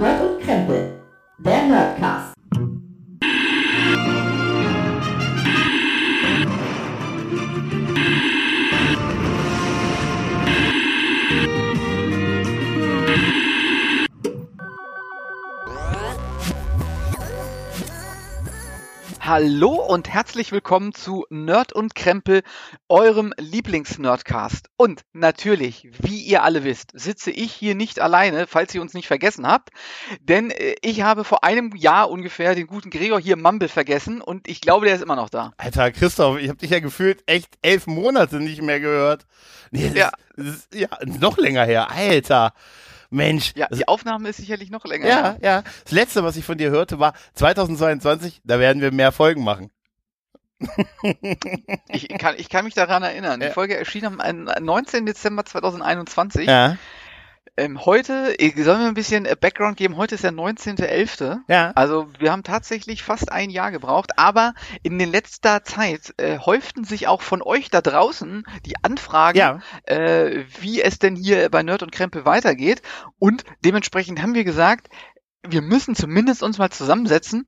Nerd und Krempel, der Hallo und herzlich willkommen zu Nerd und Krempel, eurem Lieblings-Nerdcast. Und natürlich, wie ihr alle wisst, sitze ich hier nicht alleine, falls ihr uns nicht vergessen habt. Denn äh, ich habe vor einem Jahr ungefähr den guten Gregor hier Mumble vergessen und ich glaube, der ist immer noch da. Alter, Christoph, ich habe dich ja gefühlt echt elf Monate nicht mehr gehört. Nee, das Ja. Ist, das ist, ja, noch länger her. Alter. Mensch. Ja, die Aufnahme ist sicherlich noch länger. ja, ja. Das letzte, was ich von dir hörte, war 2022, da werden wir mehr Folgen machen. Ich kann, ich kann mich daran erinnern. Die Ja. Folge erschien am äh, 19. Dezember 2021. Ja. Ähm, heute, sollen wir ein bisschen äh, Background geben? Heute ist der 19.11. Ja. Also wir haben tatsächlich fast ein Jahr gebraucht, aber in den letzter Zeit äh, häuften sich auch von euch da draußen die Anfragen, Ja. äh, wie es denn hier bei Nerd und Krempel weitergeht. Und dementsprechend haben wir gesagt, wir müssen zumindest uns mal zusammensetzen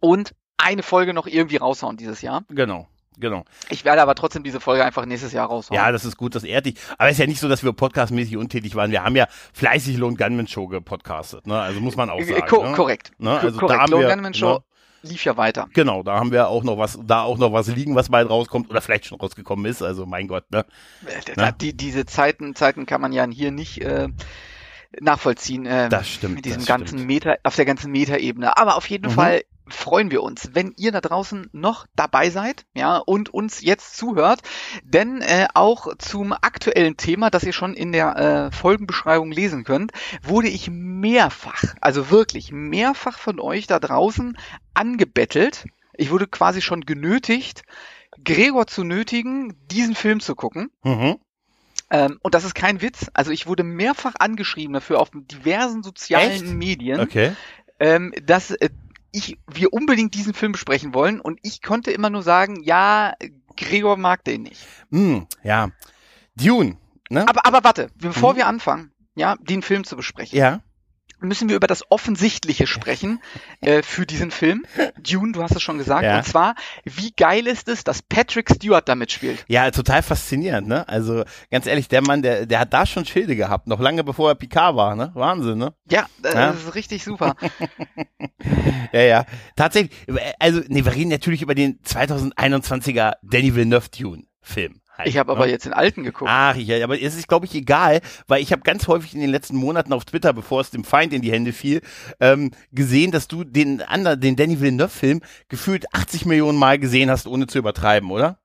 und eine Folge noch irgendwie raushauen dieses Jahr. Genau. Genau. Ich werde aber trotzdem diese Folge einfach nächstes Jahr raushauen. Ja, das ist gut, das ehrt dich. Aber es ist ja nicht so, dass wir podcastmäßig untätig waren. Wir haben ja fleißig Lone Gunman Show gepodcastet, ne? Also muss man auch Äh, sagen. ko ne? korrekt. Ne? Also da korrekt. haben Lone wir, Gunman Show ne? lief ja weiter. Genau, da haben wir auch noch was, da auch noch was liegen, was bald rauskommt oder vielleicht schon rausgekommen ist. Also mein Gott, ne? Äh, Ne? Die, diese Zeiten, Zeiten kann man ja hier nicht äh, nachvollziehen. Äh, Das stimmt. mit diesem ganzen stimmt. Meter, auf der ganzen Metaebene. Aber auf jeden Mhm. Fall freuen wir uns, wenn ihr da draußen noch dabei seid, ja, und uns jetzt zuhört. Denn äh, auch zum aktuellen Thema, das ihr schon in der äh, Folgenbeschreibung lesen könnt, wurde ich mehrfach, also wirklich mehrfach von euch da draußen angebettelt. Ich wurde quasi schon genötigt, Gregor zu nötigen, diesen Film zu gucken. Mhm. Ähm, und das ist kein Witz. Also ich wurde mehrfach angeschrieben dafür auf diversen sozialen Echt? Medien, Okay. ähm, dass äh, ich, wir unbedingt diesen Film besprechen wollen. Und ich konnte immer nur sagen, ja, Gregor mag den nicht. Hm, ja. Dune, ne? Aber, aber warte, bevor Mhm. wir anfangen, ja, den Film zu besprechen, ja. Müssen wir über das Offensichtliche sprechen äh, für diesen Film. Dune, du hast es schon gesagt. Ja. Und zwar, wie geil ist es, dass Patrick Stewart da mitspielt? Ja, total faszinierend, ne? Also ganz ehrlich, der Mann, der, der hat da schon Schilde gehabt, noch lange bevor er Picard war, ne? Wahnsinn, ne? Ja, das Ja. ist richtig super. Ja, ja. Tatsächlich, also, nee, wir reden natürlich über den 2021er Danny Villeneuve Dune Film. Halt, Ich habe aber ne? jetzt den alten geguckt. Ach, ja, aber es ist, glaube ich, egal, weil ich habe ganz häufig in den letzten Monaten auf Twitter, bevor es dem Feind in die Hände fiel, ähm, gesehen, dass du den anderen, den Danny Villeneuve-Film gefühlt 80 Millionen Mal gesehen hast, ohne zu übertreiben, oder?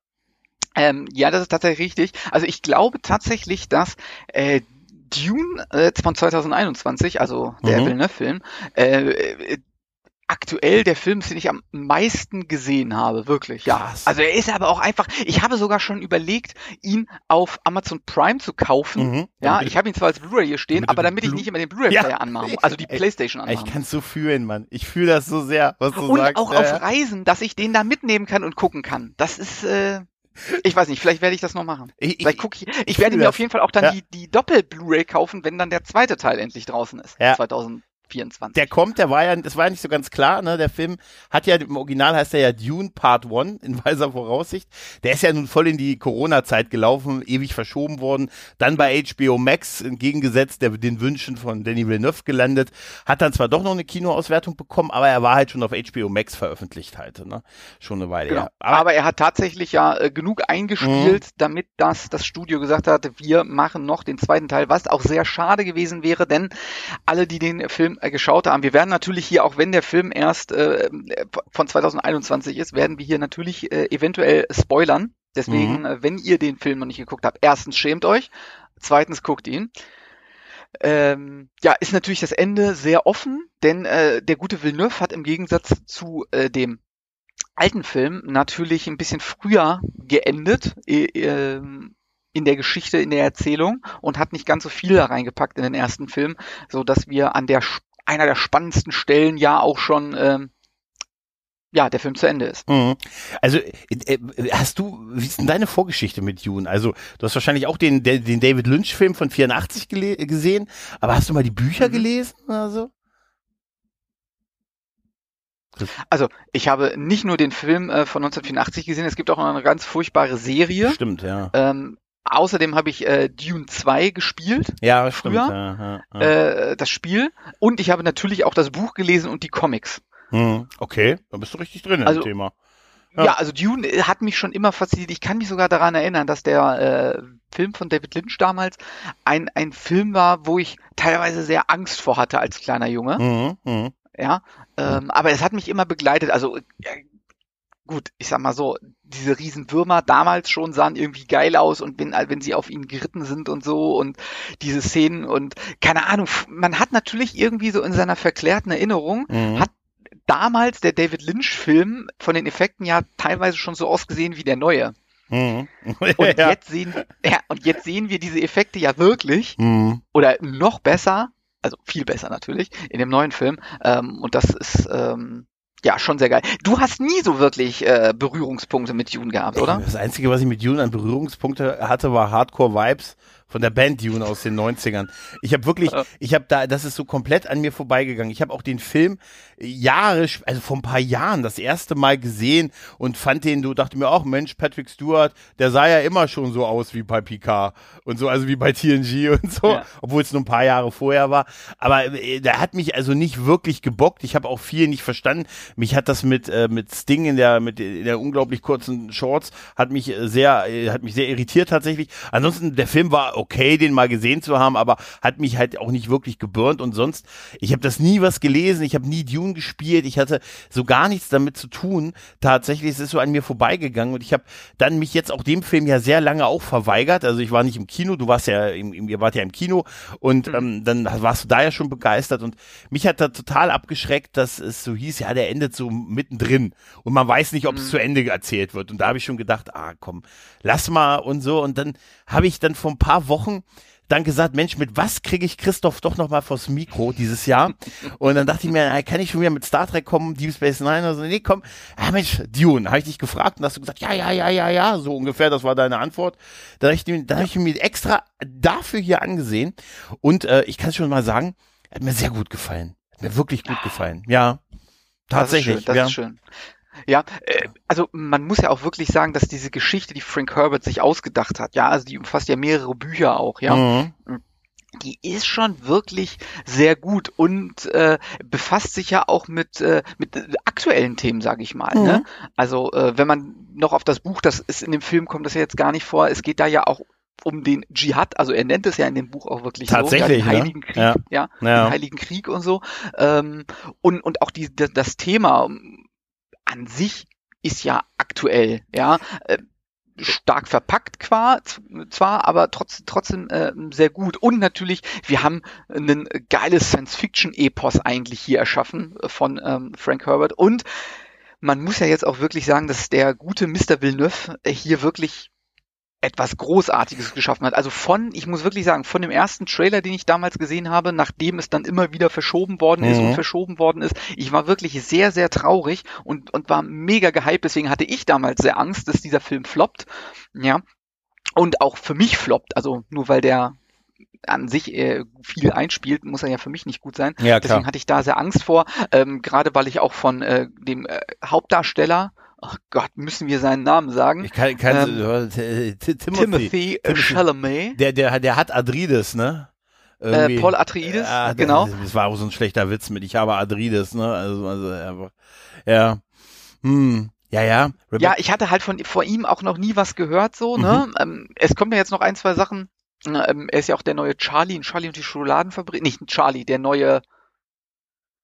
Ähm, ja, das ist tatsächlich richtig. Also ich glaube tatsächlich, dass äh, Dune äh, von 2021, also der Mhm. Villeneuve-Film, äh, äh, aktuell der Film ist, den ich am meisten gesehen habe, wirklich. Ja. Krass. Also er ist aber auch einfach, ich habe sogar schon überlegt, ihn auf Amazon Prime zu kaufen. Mhm. Ja, ich habe ihn zwar als Blu-ray hier stehen, aber damit ich nicht immer den Blu-ray-Player Ja. anmachen muss, also die Ey, Playstation Ich anmachen kann so fühlen, Mann. Ich fühle das so sehr, was du und sagst. auch ja, auf. Reisen, dass ich den da mitnehmen kann und gucken kann. Das ist, äh, ich weiß nicht, vielleicht werde ich das noch machen. Ich, Vielleicht ich, guck ich, ich werde fühl mir das. auf jeden Fall auch dann Ja. die, die Doppel-Blu-ray kaufen, wenn dann der zweite Teil endlich draußen ist. Ja. 2024. der kommt, der war ja, das war ja nicht so ganz klar, ne? Der Film hat ja, im Original heißt er ja Dune Part One in weiser Voraussicht. Der ist ja nun voll in die Corona-Zeit gelaufen, ewig verschoben worden. Dann bei HBO Max entgegengesetzt, der den Wünschen von Danny Villeneuve gelandet. Hat dann zwar doch noch eine Kinoauswertung bekommen, aber er war halt schon auf HBO Max veröffentlicht halt, ne? Schon eine Weile, Genau. ja. Aber, er hat tatsächlich ja äh, genug eingespielt, damit das, das Studio gesagt hat, wir machen noch den zweiten Teil, was auch sehr schade gewesen wäre, denn alle, die den Film geschaut haben, wir werden natürlich hier, auch wenn der Film erst äh, von 2021 ist, werden wir hier natürlich äh, eventuell spoilern. Deswegen, Mhm. äh, wenn ihr den Film noch nicht geguckt habt, erstens schämt euch, zweitens guckt ihn. Ähm, ja, ist natürlich das Ende sehr offen, denn äh, der gute Villeneuve hat im Gegensatz zu äh, dem alten Film natürlich ein bisschen früher geendet äh, ähm, in der Geschichte, in der Erzählung und hat nicht ganz so viel da reingepackt in den ersten Film, so dass wir an der einer der spannendsten Stellen ja auch schon ähm, ja, der Film zu Ende ist. Mhm. Also äh, hast du, wie ist denn deine Vorgeschichte mit Dune? Also du hast wahrscheinlich auch den, den David Lynch-Film von 84 gesehen, aber hast du mal die Bücher mhm. gelesen oder so? Also, ich habe nicht nur den Film äh, von 1984 gesehen, es gibt auch noch eine ganz furchtbare Serie. Stimmt, ja. Ähm, außerdem habe ich äh, Dune 2 gespielt. Ja, früher, stimmt. Ja, ja. Äh, das Spiel. Und ich habe natürlich auch das Buch gelesen und die Comics. Hm, okay, da bist du richtig drin also, im Thema. Ja. ja. also Dune äh, hat mich schon immer fasziniert. Ich kann mich sogar daran erinnern, dass der äh, Film von David Lynch damals ein, ein Film war, wo ich teilweise sehr Angst vor hatte als kleiner Junge. Mhm, mh. Ja, ähm, aber es hat mich immer begleitet. Also äh, gut, ich sag mal so, diese Riesenwürmer damals schon sahen irgendwie geil aus und wenn, wenn sie auf ihn geritten sind und so und diese Szenen und keine Ahnung, man hat natürlich irgendwie so in seiner verklärten Erinnerung, mhm. hat damals der David Lynch-Film von den Effekten ja teilweise schon so ausgesehen wie der neue. Mhm. und, ja. jetzt sehen, ja, und jetzt sehen wir diese Effekte ja wirklich mhm. oder noch besser also viel besser natürlich, in dem neuen Film. Ähm, und das ist ähm, ja schon sehr geil. Du hast nie so wirklich äh, Berührungspunkte mit Dune gehabt, oder? Das Einzige, was ich mit Dune an Berührungspunkte hatte, war Hardcore Vibes von der Band Dune aus den 90ern. Ich habe wirklich, ich habe da, das ist so komplett an mir vorbeigegangen. Ich habe auch den Film Jahre, also vor ein paar Jahren das erste Mal gesehen und fand den, du dachte mir auch, Mensch, Patrick Stewart, der sah ja immer schon so aus wie bei Picard und so, also wie bei TNG und so, ja. obwohl es nur ein paar Jahre vorher war. Aber äh, der hat mich also nicht wirklich gebockt. Ich habe auch viel nicht verstanden. Mich hat das mit äh, mit Sting in der mit in der unglaublich kurzen Shorts hat mich äh, sehr äh, hat mich sehr irritiert tatsächlich. Ansonsten der Film war okay, den mal gesehen zu haben, aber hat mich halt auch nicht wirklich geburnt und sonst, ich habe das nie was gelesen, ich habe nie Dune gespielt, ich hatte so gar nichts damit zu tun. Tatsächlich, es ist so an mir vorbeigegangen und ich habe dann mich jetzt auch dem Film ja sehr lange auch verweigert. Also ich war nicht im Kino, du warst ja, im, ihr wart ja im Kino und mhm. ähm, dann warst du da ja schon begeistert und mich hat da total abgeschreckt, dass es so hieß, ja, der endet so mittendrin und man weiß nicht, ob es mhm. zu Ende erzählt wird. Und da habe ich schon gedacht, ah komm, lass mal und so. Und dann habe ich dann vor ein paar Wochen dann gesagt, Mensch, mit was kriege ich Christoph doch noch mal vors Mikro dieses Jahr? Und dann dachte ich mir, kann ich schon wieder mit Star Trek kommen, Deep Space Nine? Also nee, komm, ja Mensch, Dune, habe ich dich gefragt und hast du gesagt, ja, ja, ja, ja, ja, so ungefähr, das war deine Antwort. Dann habe ich, dann hab ich mir extra dafür hier angesehen und äh, ich kann es schon mal sagen, hat mir sehr gut gefallen. Hat mir wirklich gut gefallen. Ja, tatsächlich. Das ist schön. Das ja. ist schön. Ja, äh, also man muss ja auch wirklich sagen, dass diese Geschichte, die Frank Herbert sich ausgedacht hat, ja, also die umfasst ja mehrere Bücher auch, ja. Mhm. Die ist schon wirklich sehr gut und äh, befasst sich ja auch mit, äh, mit aktuellen Themen, sage ich mal. Ne? Mhm. Ne? Also äh, wenn man noch auf das Buch, das ist in dem Film, kommt das ja jetzt gar nicht vor, es geht da ja auch um den Dschihad, also er nennt es ja in dem Buch auch wirklich Tatsächlich, so, ja, den Heiligen ja. Krieg, ja, ja, ja, den Heiligen Krieg und so. Ähm, und, und auch die, das Thema, an sich ist ja aktuell, ja. Äh, stark verpackt qua, zwar, aber trotz, trotzdem äh, sehr gut. Und natürlich, wir haben ein geiles Science-Fiction-Epos eigentlich hier erschaffen von ähm, Frank Herbert. Und man muss ja jetzt auch wirklich sagen, dass der gute Mr. Villeneuve hier wirklich etwas Großartiges geschaffen hat. Also von, ich muss wirklich sagen, von dem ersten Trailer, den ich damals gesehen habe, nachdem es dann immer wieder verschoben worden ist mhm. und verschoben worden ist, ich war wirklich sehr, sehr traurig und, und war mega gehypt. Deswegen hatte ich damals sehr Angst, dass dieser Film floppt. Ja. Und auch für mich floppt. Also nur weil der an sich äh, viel einspielt, muss er ja für mich nicht gut sein. Ja, Deswegen hatte ich da sehr Angst vor, ähm, gerade weil ich auch von äh, dem äh, Hauptdarsteller ach Gott, müssen wir seinen Namen sagen? Ich kann, kann ähm, Timothy, Timothy Chalamet. Der, der, der hat Adrides, ne? Äh, Paul Atreides, ja, genau. Das war auch so ein schlechter Witz mit ich habe Adrides, ne? Also, also ja. Hm. Ja, ja. Rebecca. Ja, ich hatte halt von vor ihm auch noch nie was gehört, so, ne? Mhm. Ähm, es kommen ja jetzt noch ein, zwei Sachen. Ähm, er ist ja auch der neue Charlie in Charlie und die Schokoladenfabrik. Nicht Charlie, der neue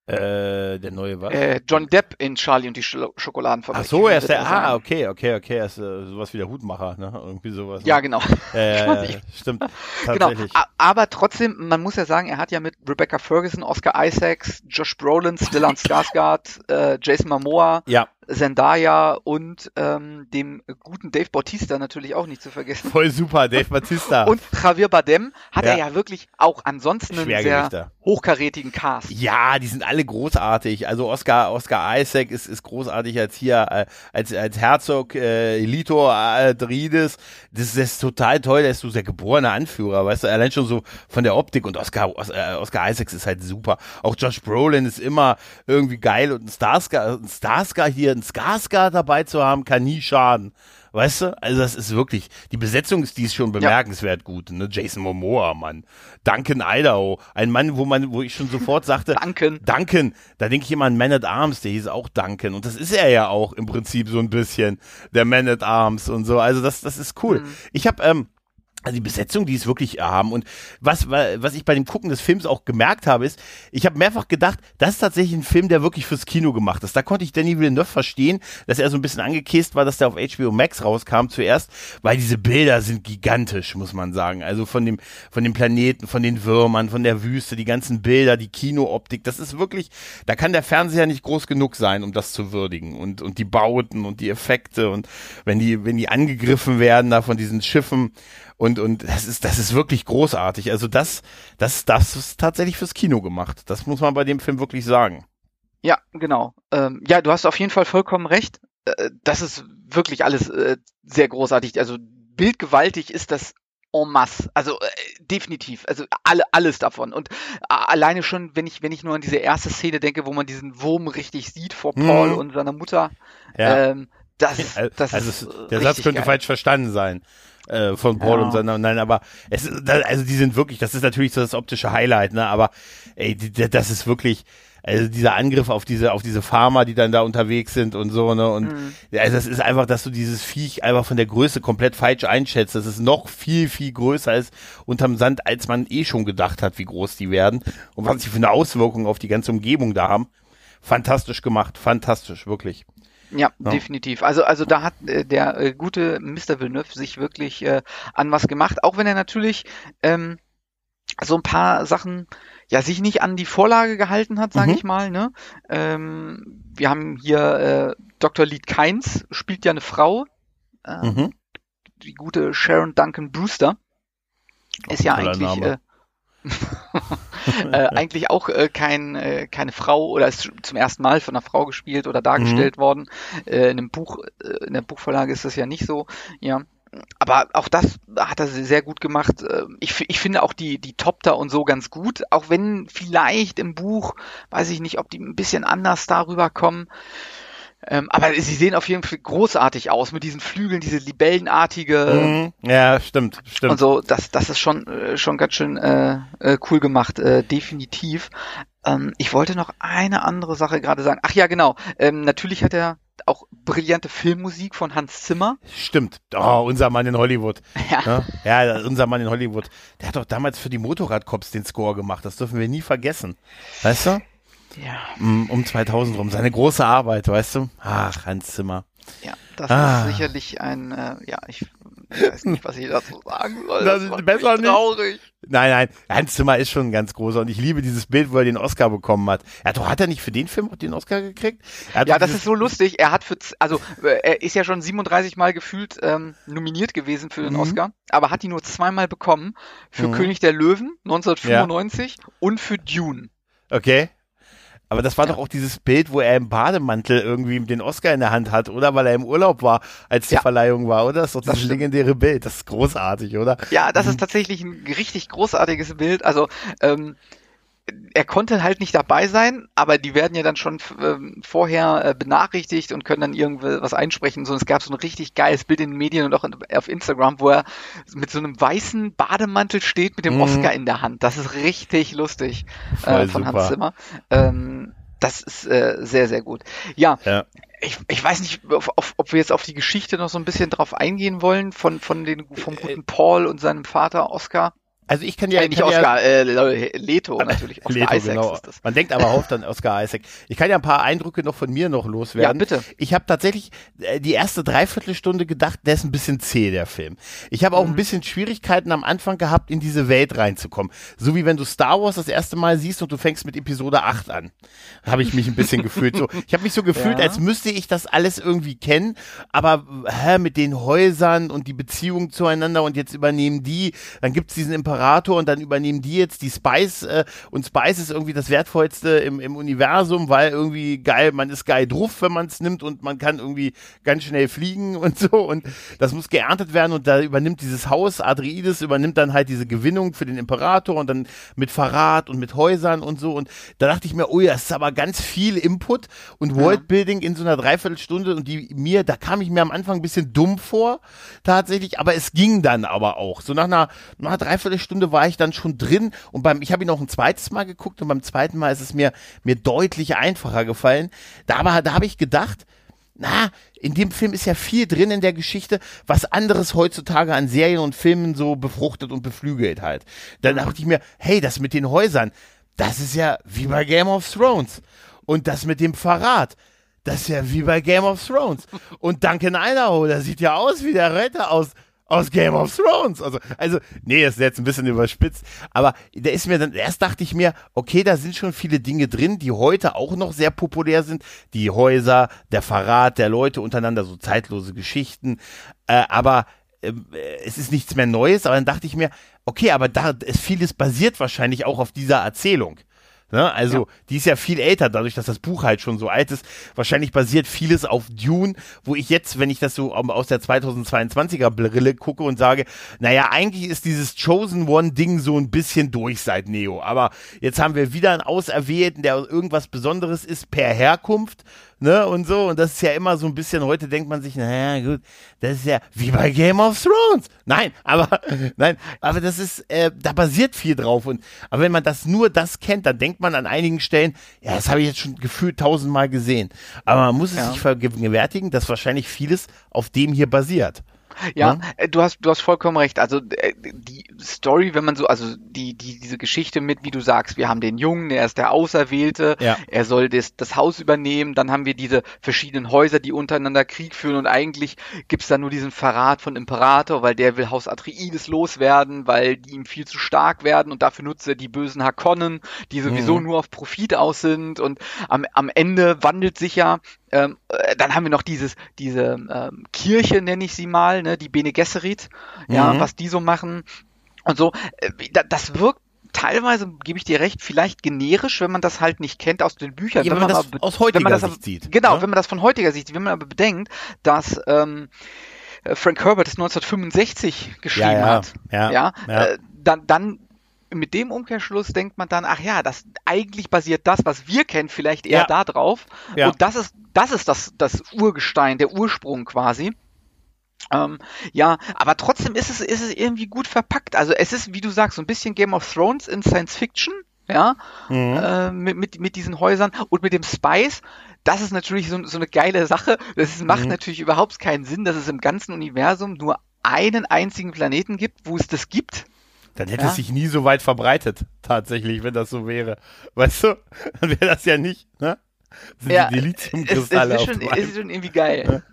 äh, der neue was? Äh, Johnny Depp in Charlie und die Sch Schokoladenfabrik. Ach so, er ist der, ah, okay, okay, okay, er ist äh, sowas wie der Hutmacher, ne? Irgendwie sowas. Ja, genau. Äh, stimmt, genau, aber trotzdem, man muss ja sagen, er hat ja mit Rebecca Ferguson, Oscar Isaacs, Josh Brolin, Stellan Skarsgård, äh, Jason Momoa, ja. Zendaya und ähm, dem guten Dave Bautista natürlich auch nicht zu vergessen. Voll super, Dave Bautista. und Javier Bardem hat Ja. er ja wirklich auch ansonsten einen sehr hochkarätigen Cast. Ja, die sind alle großartig. Also Oscar, Oscar Isaac ist, ist großartig als hier, äh, als, als Herzog äh, Lito Adrides. Das, das ist total toll, der ist so der geborene Anführer, weißt du, allein schon so von der Optik und Oscar, Os, äh, Oscar Isaacs ist halt super. Auch Josh Brolin ist immer irgendwie geil und ein Starscar, ein Starscar hier, ein Skarsgård dabei zu haben, kann nie schaden. Weißt du? Also das ist wirklich, die Besetzung ist, die ist schon bemerkenswert gut. Ne? Jason Momoa, Mann. Duncan Idaho. Ein Mann, wo man, wo ich schon sofort sagte, Duncan. Duncan, da denke ich immer an Man at Arms, der hieß auch Duncan. Und das ist er ja auch im Prinzip so ein bisschen, der Man at Arms und so. Also das, das ist cool. Ich habe, ähm, also die Besetzung, die ist wirklich haben. Und was, wa- was ich bei dem Gucken des Films auch gemerkt habe, ist, ich habe mehrfach gedacht, das ist tatsächlich ein Film, der wirklich fürs Kino gemacht ist. Da konnte ich Danny Villeneuve verstehen, dass er so ein bisschen angekäst war, dass der auf HBO Max rauskam zuerst, weil diese Bilder sind gigantisch, muss man sagen. Also von dem, von dem Planeten, von den Würmern, von der Wüste, die ganzen Bilder, die Kinooptik, das ist wirklich, da kann der Fernseher nicht groß genug sein, um das zu würdigen. Und, und die Bauten und die Effekte und wenn die, wenn die angegriffen werden da von diesen Schiffen, und, und das ist, das ist wirklich großartig. Also das, das, das ist tatsächlich fürs Kino gemacht. Das muss man bei dem Film wirklich sagen. Ja, genau. Ähm, ja, du hast auf jeden Fall vollkommen recht. Äh, das ist wirklich alles äh, sehr großartig. Also bildgewaltig ist das en masse. Also äh, definitiv. Also alle, alles davon. Und äh, alleine schon, wenn ich, wenn ich nur an diese erste Szene denke, wo man diesen Wurm richtig sieht vor Mhm. Paul und seiner Mutter, Ja. ähm, das das also ist äh, der Satz könnte geil. falsch verstanden sein. Äh, von Paul Ja. und seiner, nein, aber es, also die sind wirklich, das ist natürlich so das optische Highlight, ne, aber ey, das ist wirklich, also dieser Angriff auf diese, auf diese Farmer, die dann da unterwegs sind und so, ne, und Mhm. ja, also das ist einfach, dass du dieses Viech einfach von der Größe komplett falsch einschätzt, dass es noch viel, viel größer ist unterm Sand, als man eh schon gedacht hat, wie groß die werden und was sie für eine Auswirkung auf die ganze Umgebung da haben. Fantastisch gemacht, fantastisch, wirklich. Ja, Ja. definitiv. Also, also da hat äh, der äh, gute Mr. Villeneuve sich wirklich äh, an was gemacht, auch wenn er natürlich ähm, so ein paar Sachen ja sich nicht an die Vorlage gehalten hat, sage Mhm. ich mal. Ne? Ähm, wir haben hier äh, Dr. Lead Kynes spielt ja eine Frau, äh, Mhm. die gute Sharon Duncan Brewster. Ist ja eigentlich äh, äh, eigentlich auch äh, kein, äh, keine Frau oder ist zum ersten Mal von einer Frau gespielt oder dargestellt Mhm. worden. Äh, in einem Buch, äh, in der Buchvorlage ist das ja nicht so, ja. Aber auch das hat er sehr gut gemacht. Äh, Ich, ich finde auch die, die Topter und so ganz gut, auch wenn vielleicht im Buch, weiß ich nicht, ob die ein bisschen anders darüber kommen. Ähm, aber sie sehen auf jeden Fall großartig aus mit diesen Flügeln, diese libellenartige Mhm. Ja, stimmt, stimmt. und so, das, das ist schon, äh, schon ganz schön äh, äh, cool gemacht, äh, definitiv. Ähm, ich wollte noch eine andere Sache gerade sagen. Ach ja, genau. Ähm, natürlich hat er auch brillante Filmmusik von Hans Zimmer. Stimmt. Oh, unser Mann in Hollywood. Ja. Ne? Ja, unser Mann in Hollywood. Der hat doch damals für die Motorradcops den Score gemacht. Das dürfen wir nie vergessen. Weißt du? Ja, Mm, Um 2000 rum. Seine große Arbeit, weißt du? Ach, Hans Zimmer. ja, das Ah. ist sicherlich ein, äh, ja, ich weiß nicht, was ich dazu sagen soll. Das ist macht besser nicht. traurig. Nein, nein. Hans Zimmer ist schon ein ganz großer. Und ich liebe dieses Bild, wo er den Oscar bekommen hat. Er hat doch, hat er nicht für den Film auch den Oscar gekriegt? Ja, das ist so lustig. Er hat für, also äh, er ist ja schon 37 Mal gefühlt ähm, nominiert gewesen für den Mhm. Oscar, aber hat ihn nur zweimal bekommen für Mhm. König der Löwen 1995 und für Dune. Okay. Aber das war Ja. doch auch dieses Bild, wo er im Bademantel irgendwie den Oscar in der Hand hat, oder? Weil er im Urlaub war, als die Ja. Verleihung war, oder? Das ist doch Das stimmt. legendäre Bild. Das ist großartig, oder? Ja, das Mhm. ist tatsächlich ein richtig großartiges Bild. Also ähm, er konnte halt nicht dabei sein, aber die werden ja dann schon ähm, vorher äh, benachrichtigt und können dann irgendwas einsprechen. So, es gab so ein richtig geiles Bild in den Medien und auch in, auf Instagram, wo er mit so einem weißen Bademantel steht mit dem Mhm. Oscar in der Hand. Das ist richtig lustig äh, von super. Hans Zimmer. Ähm, das ist äh, sehr, sehr gut. Ja, Ja. ich, ich weiß nicht, ob, ob, ob wir jetzt auf die Geschichte noch so ein bisschen drauf eingehen wollen von, von den, vom Äh, guten Paul und seinem Vater Oscar. Also ich kann ja nicht kann Oscar, ja, äh, Leto natürlich. Oscar Leto, Isaacs genau. ist das. Man denkt aber oft an Oscar Isaac. Ich kann ja ein paar Eindrücke noch von mir noch loswerden. Ja, bitte. Ich habe tatsächlich äh, die erste Dreiviertelstunde gedacht, der ist ein bisschen zäh, der Film. Ich habe auch Mhm. ein bisschen Schwierigkeiten am Anfang gehabt, in diese Welt reinzukommen. So wie wenn du Star Wars das erste Mal siehst und du fängst mit Episode 8 an. Habe ich mich ein bisschen gefühlt. So, ich habe mich so gefühlt, Ja. als müsste ich das alles irgendwie kennen, aber hä, mit den Häusern und die Beziehung zueinander und jetzt übernehmen die, dann gibt's diesen Imperator und dann übernehmen die jetzt die Spice äh, und Spice ist irgendwie das Wertvollste im, im Universum, weil irgendwie geil, man ist geil drauf, wenn man es nimmt und man kann irgendwie ganz schnell fliegen und so. Und das muss geerntet werden und da übernimmt dieses Haus, Adreides übernimmt dann halt diese Gewinnung für den Imperator und dann mit Verrat und mit Häusern und so. Und da dachte ich mir, oh ja, das ist aber ganz viel Input und Worldbuilding in so einer Dreiviertelstunde und die mir, da kam ich mir am Anfang ein bisschen dumm vor, tatsächlich, aber es ging dann aber auch. So nach einer, nach einer Dreiviertelstunde war ich dann schon drin und beim, ich habe ihn auch ein zweites Mal geguckt und beim zweiten Mal ist es mir, mir deutlich einfacher gefallen. Da aber, da habe ich gedacht, na, in dem Film ist ja viel drin in der Geschichte, was anderes heutzutage an Serien und Filmen so befruchtet und beflügelt halt. Dann dachte ich mir, hey, das mit den Häusern, das ist ja wie bei Game of Thrones. Und das mit dem Verrat, das ist ja wie bei Game of Thrones. Und Duncan Idaho, der sieht ja aus wie der Retter aus, aus Game of Thrones. Also, also, nee, das ist jetzt ein bisschen überspitzt. Aber da ist mir dann, erst dachte ich mir, okay, da sind schon viele Dinge drin, die heute auch noch sehr populär sind. Die Häuser, der Verrat der Leute untereinander, so zeitlose Geschichten. Äh, aber äh, es ist nichts mehr Neues. Aber dann dachte ich mir, okay, aber da ist vieles basiert wahrscheinlich auch auf dieser Erzählung. Ne? Also, die ist ja viel älter, dadurch, dass das Buch halt schon so alt ist. Wahrscheinlich basiert vieles auf Dune, wo ich jetzt, wenn ich das so aus der 2022er Brille gucke und sage, naja, eigentlich ist dieses Chosen One-Ding so ein bisschen durch seit Neo. Aber jetzt haben wir wieder einen Auserwählten, der irgendwas Besonderes ist per Herkunft. Ne, und so, und das ist ja immer so ein bisschen, heute denkt man sich, naja, gut, das ist ja wie bei Game of Thrones. Nein, aber, nein, aber das ist, äh, da basiert viel drauf. Und, aber wenn man das nur das kennt, dann denkt man an einigen Stellen, ja, das habe ich jetzt schon gefühlt tausendmal gesehen. Aber man muss es Ja. sich vergegenwärtigen, dass wahrscheinlich vieles auf dem hier basiert. Ja, Ne? äh, du hast, du hast vollkommen recht. Also äh, die Story, wenn man so, also die, die, diese Geschichte mit, wie du sagst, wir haben den Jungen, der ist der Auserwählte, Ja. er soll das, das Haus übernehmen, dann haben wir diese verschiedenen Häuser, die untereinander Krieg führen und eigentlich gibt's da nur diesen Verrat von Imperator, weil der will Haus Atreides loswerden, weil die ihm viel zu stark werden und dafür nutzt er die bösen Hakonnen, die sowieso Mhm. nur auf Profit aus sind und am, am Ende wandelt sich ja ähm, äh, dann haben wir noch dieses, diese ähm, Kirche, nenne ich sie mal, ne, die Bene Gesserit, ja, Mhm. was die so machen und so. Äh, da, das wirkt teilweise, gebe ich dir recht, vielleicht generisch, wenn man das halt nicht kennt aus den Büchern. Ja, wenn man das aus heutiger das Sicht sieht, Genau, ne? wenn man das von heutiger Sicht, wenn man aber bedenkt, dass ähm, äh, Frank Herbert es 1965 geschrieben ja, hat, ja, ja, ja. Äh, dann, dann mit dem Umkehrschluss denkt man dann, ach ja, das eigentlich basiert das, was wir kennen, vielleicht eher Ja. da drauf. Ja. Und das ist, das ist das, das Urgestein, der Ursprung quasi. Ähm, ja, aber trotzdem ist es, ist es irgendwie gut verpackt. Also es ist, wie du sagst, so ein bisschen Game of Thrones in Science Fiction, ja, Mhm. äh, mit, mit, mit diesen Häusern und mit dem Spice. Das ist natürlich so, so eine geile Sache. Das ist, macht Mhm. natürlich überhaupt keinen Sinn, dass es im ganzen Universum nur einen einzigen Planeten gibt, wo es das gibt. Dann hätte Ja. es sich nie so weit verbreitet, tatsächlich, wenn das so wäre. Weißt du? Dann wäre das ja nicht, ne? Sind Ja, die es, Dilithiumkristalle ist auf schon, ist schon irgendwie geil.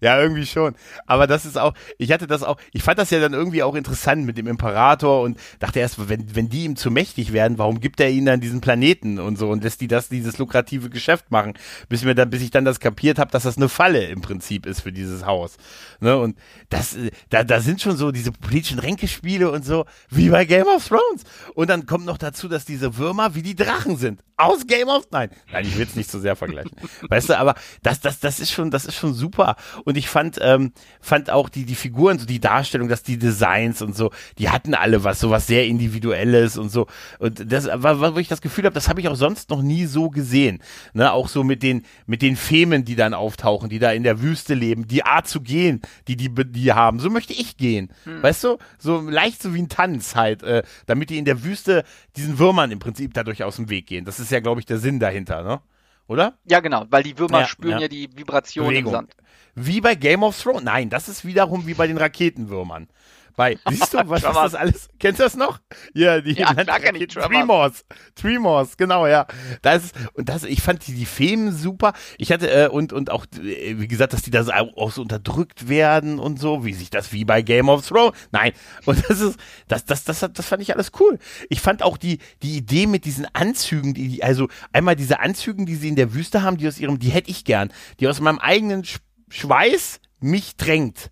Ja, irgendwie schon. Aber das ist auch, ich hatte das auch, ich fand das ja dann irgendwie auch interessant mit dem Imperator und dachte erst, wenn, wenn die ihm zu mächtig werden, warum gibt er ihnen dann diesen Planeten und so und lässt die das, dieses lukrative Geschäft machen, bis mir dann, bis ich dann das kapiert habe, dass das eine Falle im Prinzip ist für dieses Haus. Ne? Und das, da, da sind schon so diese politischen Ränkespiele und so, wie bei Game of Thrones. Und dann kommt noch dazu, dass diese Würmer wie die Drachen sind. Aus Game of, nein, nein, ich will es nicht so sehr vergleichen. Weißt du, aber das, das, das ist schon, das ist schon super. Und ich fand, ähm, fand auch die, die Figuren, so die Darstellung, dass die Designs und so, die hatten alle was, so was sehr Individuelles und so. Und das war, wo ich das Gefühl habe, das habe ich auch sonst noch nie so gesehen. Ne, auch so mit den, mit den Femen, die dann auftauchen, die da in der Wüste leben, die Art zu gehen, die die, die haben. So möchte ich gehen. Weißt du? So leicht so wie ein Tanz halt, äh, damit die in der Wüste diesen Würmern im Prinzip dadurch aus dem Weg gehen. Das ist ja, glaube ich, der Sinn dahinter, ne? Oder? Ja, genau, weil die Würmer Ja, spüren ja. ja, die Vibration Bewegung. im Sand. Wie bei Game of Thrones. Nein, das ist wiederum wie bei den Raketenwürmern. Bei, siehst du, was, was das alles, kennst du das noch? Ja, die Ja, klar kenn ich Tremors. Tremors. Genau, ja. Das ist, und das, ich fand die, die Filme super. Ich hatte, äh, und, und auch, äh, wie gesagt, dass die da so, auch so unterdrückt werden und so, wie sich das wie bei Game of Thrones. Nein. Und das ist, das, das, das, das fand ich alles cool. Ich fand auch die, die Idee mit diesen Anzügen, die, also einmal diese Anzügen, die sie in der Wüste haben, die aus ihrem, die hätte ich gern, die aus meinem eigenen Sch Schweiß mich drängt.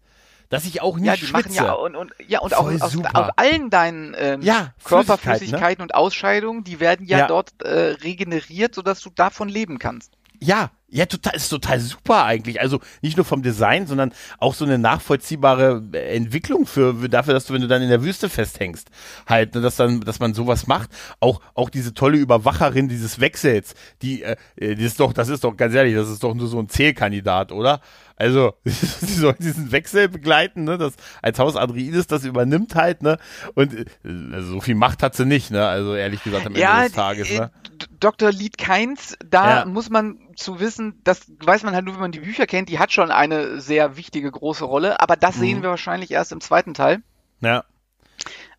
Dass ich auch nicht Ja, die schwitze. machen ja und, und ja und auch aus, aus allen deinen ähm, Ja, Körperflüssigkeiten und Ausscheidungen, die werden ja, Ja. dort äh, regeneriert, sodass du davon leben kannst. Ja, ja, total, ist total super eigentlich. Also nicht nur vom Design, sondern auch so eine nachvollziehbare äh, Entwicklung für, für dafür, dass du, wenn du dann in der Wüste festhängst, halt, ne, dass dann, dass man sowas macht. Auch, auch diese tolle Überwacherin dieses Wechsels, die, äh, äh, die ist doch, das ist doch ganz ehrlich, das ist doch nur so ein Zählkandidat, oder? Also, sie soll diesen Wechsel begleiten, ne, das als Haus Adriides das übernimmt halt, ne? Und also so viel Macht hat sie nicht, ne? Also ehrlich gesagt am Ende Ja, des Tages, ne? Dr. Lied Keins, da Ja. muss man zu wissen, das weiß man halt nur, wenn man die Bücher kennt, die hat schon eine sehr wichtige große Rolle, aber das Mhm. sehen wir wahrscheinlich erst im zweiten Teil. Ja.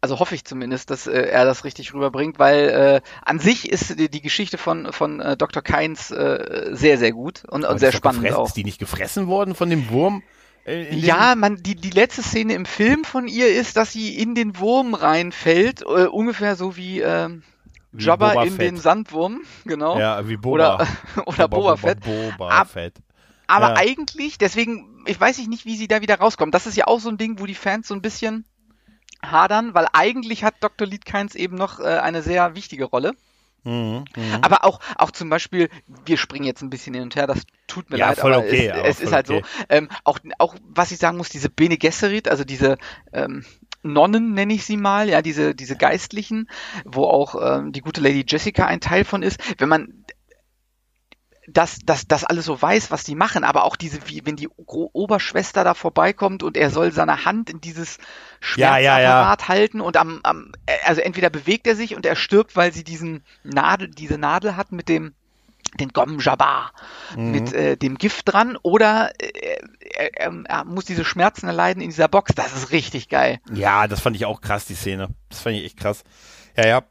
Also hoffe ich zumindest, dass äh, er das richtig rüberbringt, weil äh, an sich ist die, die Geschichte von, von äh, Dr. Keins äh, sehr, sehr gut und, und sehr spannend gefressen- auch. Ist die nicht gefressen worden von dem Wurm? äh, Ja, man, die, die letzte Szene im Film von ihr ist, dass sie in den Wurm reinfällt, äh, ungefähr so wie, Wie Jabba Boba in den Sandwurm, genau. Ja, wie Boba. Oder, oder Boba Fett. Boba Ab- Fett. Aber Ja. eigentlich, deswegen, ich weiß nicht, wie sie da wieder rauskommen. Das ist ja auch so ein Ding, wo die Fans so ein bisschen hadern, weil eigentlich hat Dr. Liedkeins eben noch äh, eine sehr wichtige Rolle. Mhm, mhm. Aber auch, auch zum Beispiel, wir springen jetzt ein bisschen hin und her, das tut mir Ja, leid, voll aber okay, es, aber es ist halt okay. so. Ähm, auch, auch, was ich sagen muss, diese Bene Gesserit, also diese ähm, Nonnen nenne ich sie mal, ja, diese, diese Geistlichen, wo auch ähm, die gute Lady Jessica ein Teil von ist, wenn man das, das, das alles so weiß, was die machen, aber auch diese, wie, wenn die Oberschwester da vorbeikommt und er soll seine Hand in dieses Ja, ja, ja. Schmerzapparat halten und am, am, äh, also entweder bewegt er sich und er stirbt, weil sie diesen Nadel, diese Nadel hat mit dem, den Gom Jabbar, Mhm. mit äh, dem Gift dran, oder äh, er, er, er muss diese Schmerzen erleiden in dieser Box. Das ist richtig geil. Ja, das fand ich auch krass, die Szene. Das fand ich echt krass. Ja, ja.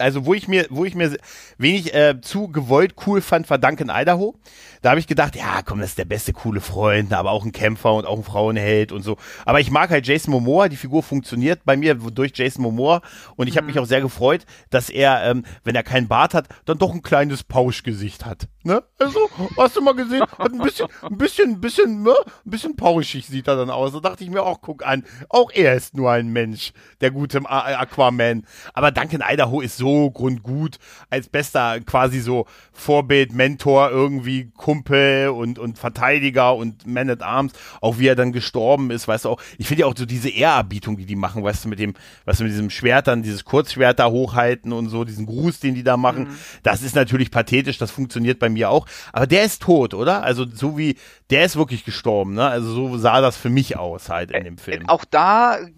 Also, wo ich mir, wo ich mir wenig äh, zu gewollt cool fand, war Duncan Idaho. Da habe ich gedacht, ja, komm, das ist der beste coole Freund, aber auch ein Kämpfer und auch ein Frauenheld und so. Aber ich mag halt Jason Momoa, die Figur funktioniert bei mir durch Jason Momoa und ich habe mich auch sehr gefreut, dass er, ähm, wenn er keinen Bart hat, dann doch ein kleines Pauschgesicht hat. Ne? Also, hast du mal gesehen? Hat ein bisschen, ein bisschen, ein bisschen, ne? Ein bisschen pauschig sieht er dann aus. Da dachte ich mir auch, guck an, auch er ist nur ein Mensch, der gute A- Aquaman. Aber Duncan Idaho ist so grundgut, als bester quasi so Vorbild, Mentor, irgendwie Kumpel und, und Verteidiger und Man at Arms, auch wie er dann gestorben ist, weißt du auch. Ich finde ja auch so diese Ehrerbietung, die die machen, weißt du, mit dem, weißt du, mit diesem Schwert dann, dieses Kurzschwert da hochhalten und so, diesen Gruß, den die da machen. Das ist natürlich pathetisch, das funktioniert bei mir auch. Aber der ist tot, oder? Also so wie, der ist wirklich gestorben, ne? Also so sah das für mich aus halt in dem Film. Auch da äh,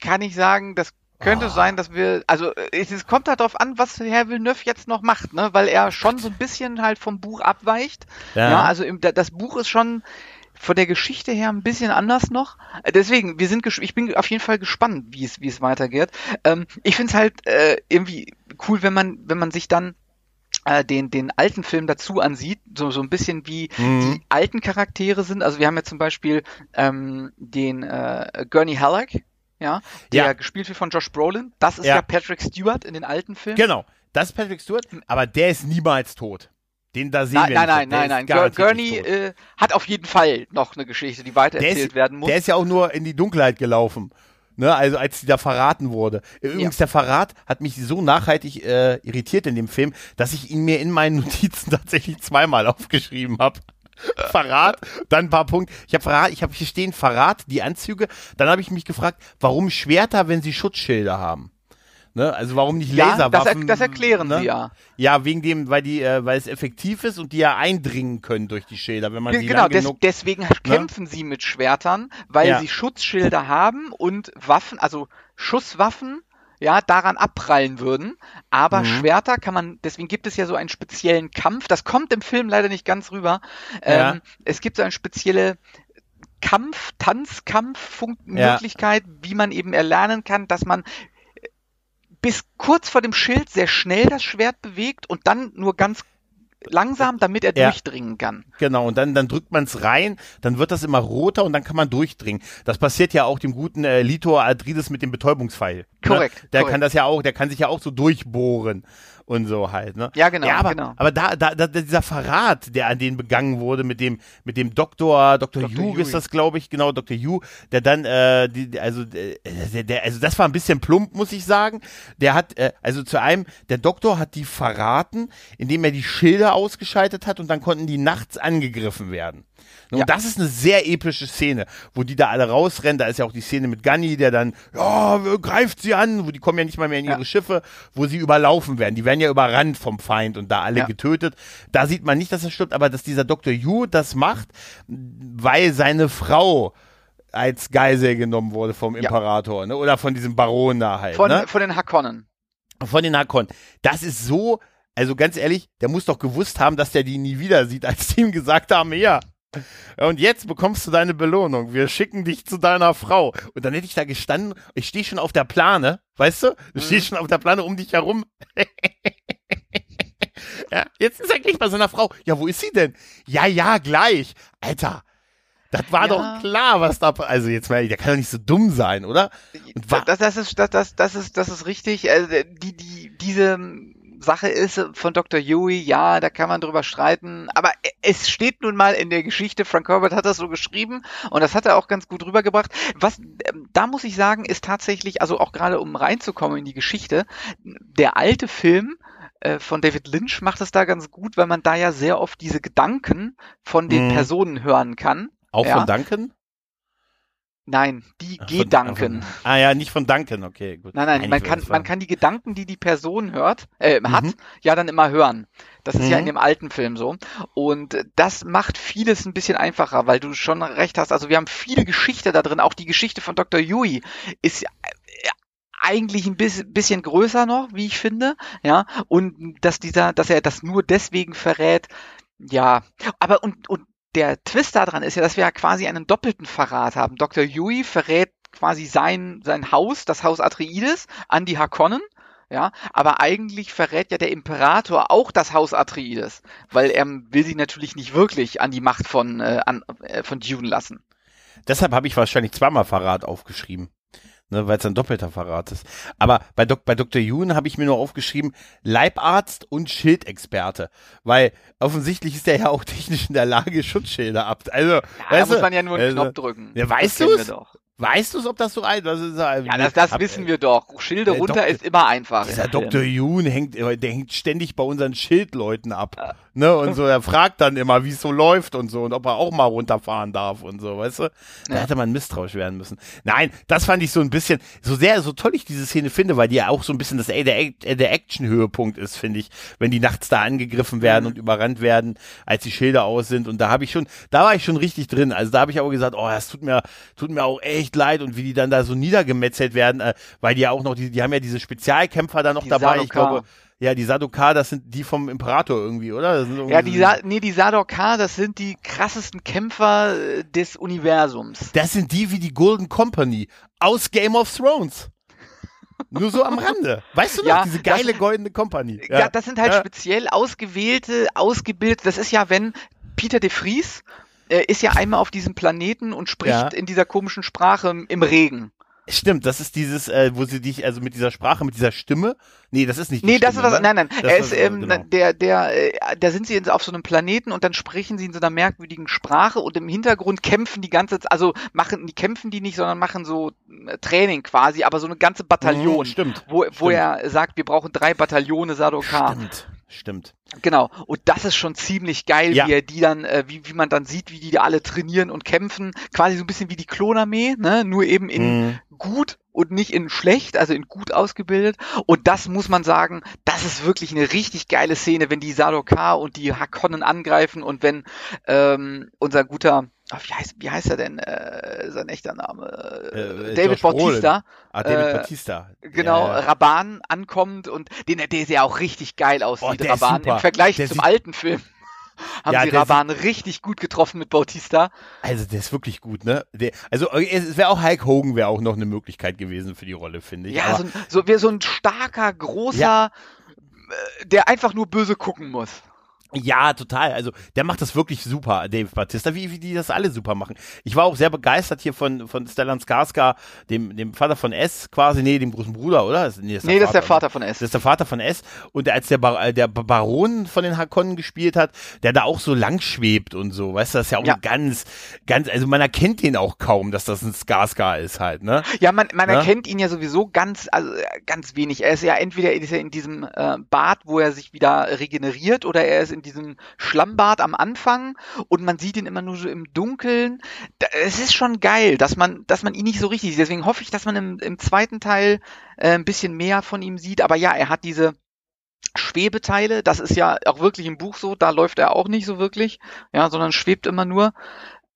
kann ich sagen, das könnte Ah. sein, dass wir, also äh, es, kommt halt darauf an, was Herr Villeneuve jetzt noch macht, ne? Weil er schon so ein bisschen halt vom Buch abweicht. Ja, also im, da- das Buch ist schon von der Geschichte her ein bisschen anders noch. Äh, Deswegen, wir sind, ich bin auf jeden Fall gespannt, wie es, wie es weitergeht. Ähm, ich finde es halt äh, irgendwie cool, wenn man, wenn man sich dann äh, den, den alten Film dazu ansieht, so, so ein bisschen wie Mhm. die alten Charaktere sind. Also wir haben ja zum Beispiel ähm, den äh, Gurney Halleck, ja, der Ja. gespielt wird von Josh Brolin. Das ist Ja. ja, Patrick Stewart in den alten Filmen. Genau, das ist Patrick Stewart, aber der ist niemals tot. Den da sehen Nein, wir nein, nicht. nein, nein, nein. Garantiert Gurney äh, hat auf jeden Fall noch eine Geschichte, die weitererzählt ist, werden muss. Der ist ja auch nur in die Dunkelheit gelaufen. Ne, also als die da verraten wurde. Übrigens, der Verrat hat mich so nachhaltig äh, irritiert in dem Film, dass ich ihn mir in meinen Notizen tatsächlich zweimal aufgeschrieben habe. Verrat, dann ein paar Punkte. Ich habe Verrat, ich habe hier stehen Verrat, die Anzüge. Dann habe ich mich gefragt, warum Schwerter, wenn sie Schutzschilder haben? Ne? Also warum nicht ja, das, er, Laserwaffen? das erklären ne? sie ja. Ja, wegen dem, weil die, äh, weil es effektiv ist und die ja eindringen können durch die Schilder, wenn man Ge- sie Genau, des, genug. deswegen kämpfen sie mit Schwertern, weil Ja. sie Schutzschilder haben und Waffen, also Schusswaffen, ja, daran abprallen würden. Aber Mhm. Schwerter kann man, deswegen gibt es ja so einen speziellen Kampf. Das kommt im Film leider nicht ganz rüber. Ja. Ähm, es gibt so eine spezielle Kampf, Tanzkampf-Möglichkeit, wie man eben erlernen kann, dass man bis kurz vor dem Schild sehr schnell das Schwert bewegt und dann nur ganz langsam, damit er Ja. durchdringen kann. Genau, und dann, dann drückt man es rein, dann wird das immer roter und dann kann man durchdringen. Das passiert ja auch dem guten äh, Litor Adrides mit dem Betäubungspfeil. Korrekt, Ne? Der korrekt. kann das ja auch, der kann sich ja auch so durchbohren und so halt. Ne? Ja, genau, Ja, aber, genau. aber da, da, da, dieser Verrat, der an denen begangen wurde mit dem, mit dem Doktor, Dr. Dr. Hugh Huey. ist das, glaube ich, genau, Dr. Hugh, der dann, äh, die, also, äh, der, der, also das war ein bisschen plump, muss ich sagen. Der hat, äh, also zu einem, der Doktor hat die verraten, indem er die Schilder ausgeschaltet hat und dann konnten die nachts angegriffen werden. Und Ja. das ist eine sehr epische Szene, wo die da alle rausrennen. Da ist ja auch die Szene mit Gunny, der dann, ja, greift sie an, wo die kommen ja nicht mal mehr in ihre Ja. Schiffe, wo sie überlaufen werden. Die werden ja überrannt vom Feind und da alle Ja. getötet. Da sieht man nicht, dass das stimmt, aber dass dieser Dr. Yu das macht, weil seine Frau als Geisel genommen wurde vom Imperator, ne? Oder von diesem Baron da halt. Von, ne? von den Hakonnen. von den Hakon. Das ist so, also ganz ehrlich, der muss doch gewusst haben, dass der die nie wieder sieht, als die ihm gesagt haben, ja. Und jetzt bekommst du deine Belohnung. Wir schicken dich zu deiner Frau. Und dann hätte ich da gestanden, ich stehe schon auf der Plane, weißt du? Du stehst schon auf der Plane um dich herum. ja, jetzt ist er gleich bei seiner Frau. Ja, wo ist sie denn? Ja, ja, gleich. Alter. Das war Ja. doch klar, was da, also jetzt mal, der kann doch nicht so dumm sein, oder? Das, das ist, das, das, das ist, das ist richtig. Also, die, die, diese Sache ist von Dr. Huey, ja, da kann man drüber streiten, aber es steht nun mal in der Geschichte, Frank Herbert hat das so geschrieben und das hat er auch ganz gut rübergebracht. Was, ähm, da muss ich sagen, ist tatsächlich, also auch gerade um reinzukommen in die Geschichte, der alte Film, äh, von David Lynch macht es da ganz gut, weil man da ja sehr oft diese Gedanken von den Mhm. Personen hören kann. Auch Ja. von Duncan? Nein, die Ach, Gedanken. von- Ah ja, nicht von Duncan, okay, gut. Nein, nein, Eigentlich man kann, man kann die Gedanken, die die Person hört, äh, hat, Mhm. ja dann immer hören. Das ist ja in Mhm. dem alten Film so. Und das macht vieles ein bisschen einfacher, weil du schon recht hast. Also wir haben viele Geschichte da drin. Auch die Geschichte von Dr. Yui ist äh, eigentlich ein bis- bisschen größer noch, wie ich finde. Ja, und dass dieser, dass er das nur deswegen verrät, ja. Aber und, und der Twist daran ist ja, dass wir ja quasi einen doppelten Verrat haben. Dr. Yui verrät quasi sein, sein Haus, das Haus Atreides, an die Hakonnen. Ja, aber eigentlich verrät ja der Imperator auch das Haus Atreides, weil er will sie natürlich nicht wirklich an die Macht von, äh, an, äh, von Dune lassen. Deshalb habe ich wahrscheinlich zweimal Verrat aufgeschrieben. Ne, weil es ein doppelter Verrat ist. Aber bei, Dok bei Dr. Yoon habe ich mir nur aufgeschrieben, Leibarzt und Schildexperte. Weil offensichtlich ist er ja auch technisch in der Lage, Schutzschilder ab. Also, Ja, da muss du, man ja nur einen also, Knopf drücken. Ja, Das weißt doch. Weißt du, ob das so ein das ist, äh, Ja, das, das hab- wissen wir doch. Schilde runter Doktor- ist immer einfach. Dieser. Dr. Yoon hängt, äh, der hängt ständig bei unseren Schildleuten ab. Ne, und so, er fragt dann immer, wie es so läuft und so und ob er auch mal runterfahren darf und so, weißt du? Da Ja. hätte man misstrauisch werden müssen. Nein, das fand ich so ein bisschen, so sehr, so toll ich diese Szene finde, weil die ja auch so ein bisschen das, äh, der, äh, der Action-Höhepunkt ist, finde ich, wenn die nachts da angegriffen werden Mhm. und überrannt werden, als die Schilder aus sind. Und da habe ich schon, da war ich schon richtig drin. Also da habe ich auch gesagt, oh, das tut mir, tut mir auch echt leid und wie die dann da so niedergemetzelt werden, äh, weil die ja auch noch, die, die haben ja diese Spezialkämpfer da noch Die dabei. Ich Sardaukar. glaube, ja, die Sadokar, das sind die vom Imperator irgendwie, oder? Das irgendwie Ja, die, Sa nee, die Sadokar, das sind die krassesten Kämpfer äh, des Universums. das sind die wie die Golden Company aus Game of Thrones. Nur so am Rande. Weißt du noch, Ja, diese das- geile Goldene Company. Ja, das sind halt Ja. speziell ausgewählte, ausgebildete, das ist ja, wenn Peter de Vries äh, ist ja einmal auf diesem Planeten und spricht Ja. in dieser komischen Sprache im Regen. Stimmt, das ist dieses, äh, wo sie dich, also mit dieser Sprache, mit dieser Stimme. Nee, das ist nicht die Nee, das Stimme, ist was, ne? nein, nein. Das er ist was- ähm, genau. der, der, äh, da sind sie jetzt auf so einem Planeten und dann sprechen sie in so einer merkwürdigen Sprache und im Hintergrund kämpfen die ganze also machen, die kämpfen die nicht, sondern machen so äh, Training quasi, aber so eine ganze Bataillon. Mhm, stimmt. Wo, wo stimmt. er sagt, wir brauchen drei Bataillone Sadokar. Stimmt, stimmt. Genau. Und das ist schon ziemlich geil, Ja. wie er die dann, äh, wie, wie man dann sieht, wie die alle trainieren und kämpfen. Quasi so ein bisschen wie die Klonarmee, ne? Nur eben in Mhm. gut und nicht in schlecht, also in gut ausgebildet. Und das muss man sagen, das ist wirklich eine richtig geile Szene, wenn die Sadokar und die Hakonnen angreifen und wenn ähm, unser guter, ach, wie heißt, wie heißt er denn, äh, sein echter Name? Äh, David Josh. Bautista. Ah, David Äh, Batista. Genau, Ja, ja. Raban ankommt und den, der sehr auch richtig geil aussieht, Oh, der Raban, im Vergleich Der zum sieht- alten Film. Haben Ja, sie Raban richtig gut getroffen mit Bautista. Also der ist wirklich gut, ne? Der, also es wäre auch Hulk Hogan wäre auch noch eine Möglichkeit gewesen für die Rolle, finde ich. Ja, Aber- so, ein- so, so ein starker, großer, äh, der einfach nur böse gucken muss. Ja, total. Also der macht das wirklich super, Dave Batista, wie, wie die das alle super machen. Ich war auch sehr begeistert hier von, von Stellan Skarsgård, dem, dem Vater von S quasi, nee, dem großen Bruder, oder? Nee, Nee, das ist der oder? Vater von Das S. ist der Vater von S. Und der, als der, Bar, äh, der Baron von den Hakonnen gespielt hat, der da auch so lang schwebt und so, weißt du, das ist ja auch Ja. ganz, ganz, also man erkennt den auch kaum, dass das ein Skarsgård ist halt, ne? Ja, man, man Ne? erkennt ihn ja sowieso ganz, also äh, ganz wenig. Er ist ja entweder ist er in diesem äh, Bad, wo er sich wieder regeneriert, oder er ist in diesem Schlammbad am Anfang und man sieht ihn immer nur so im Dunkeln. Es ist schon geil, dass man, dass man ihn nicht so richtig sieht. Deswegen hoffe ich, dass man im, im zweiten Teil äh, ein bisschen mehr von ihm sieht. Aber ja, er hat diese Schwebeteile, das ist ja auch wirklich im Buch so, da läuft er auch nicht so wirklich, ja, sondern schwebt immer nur.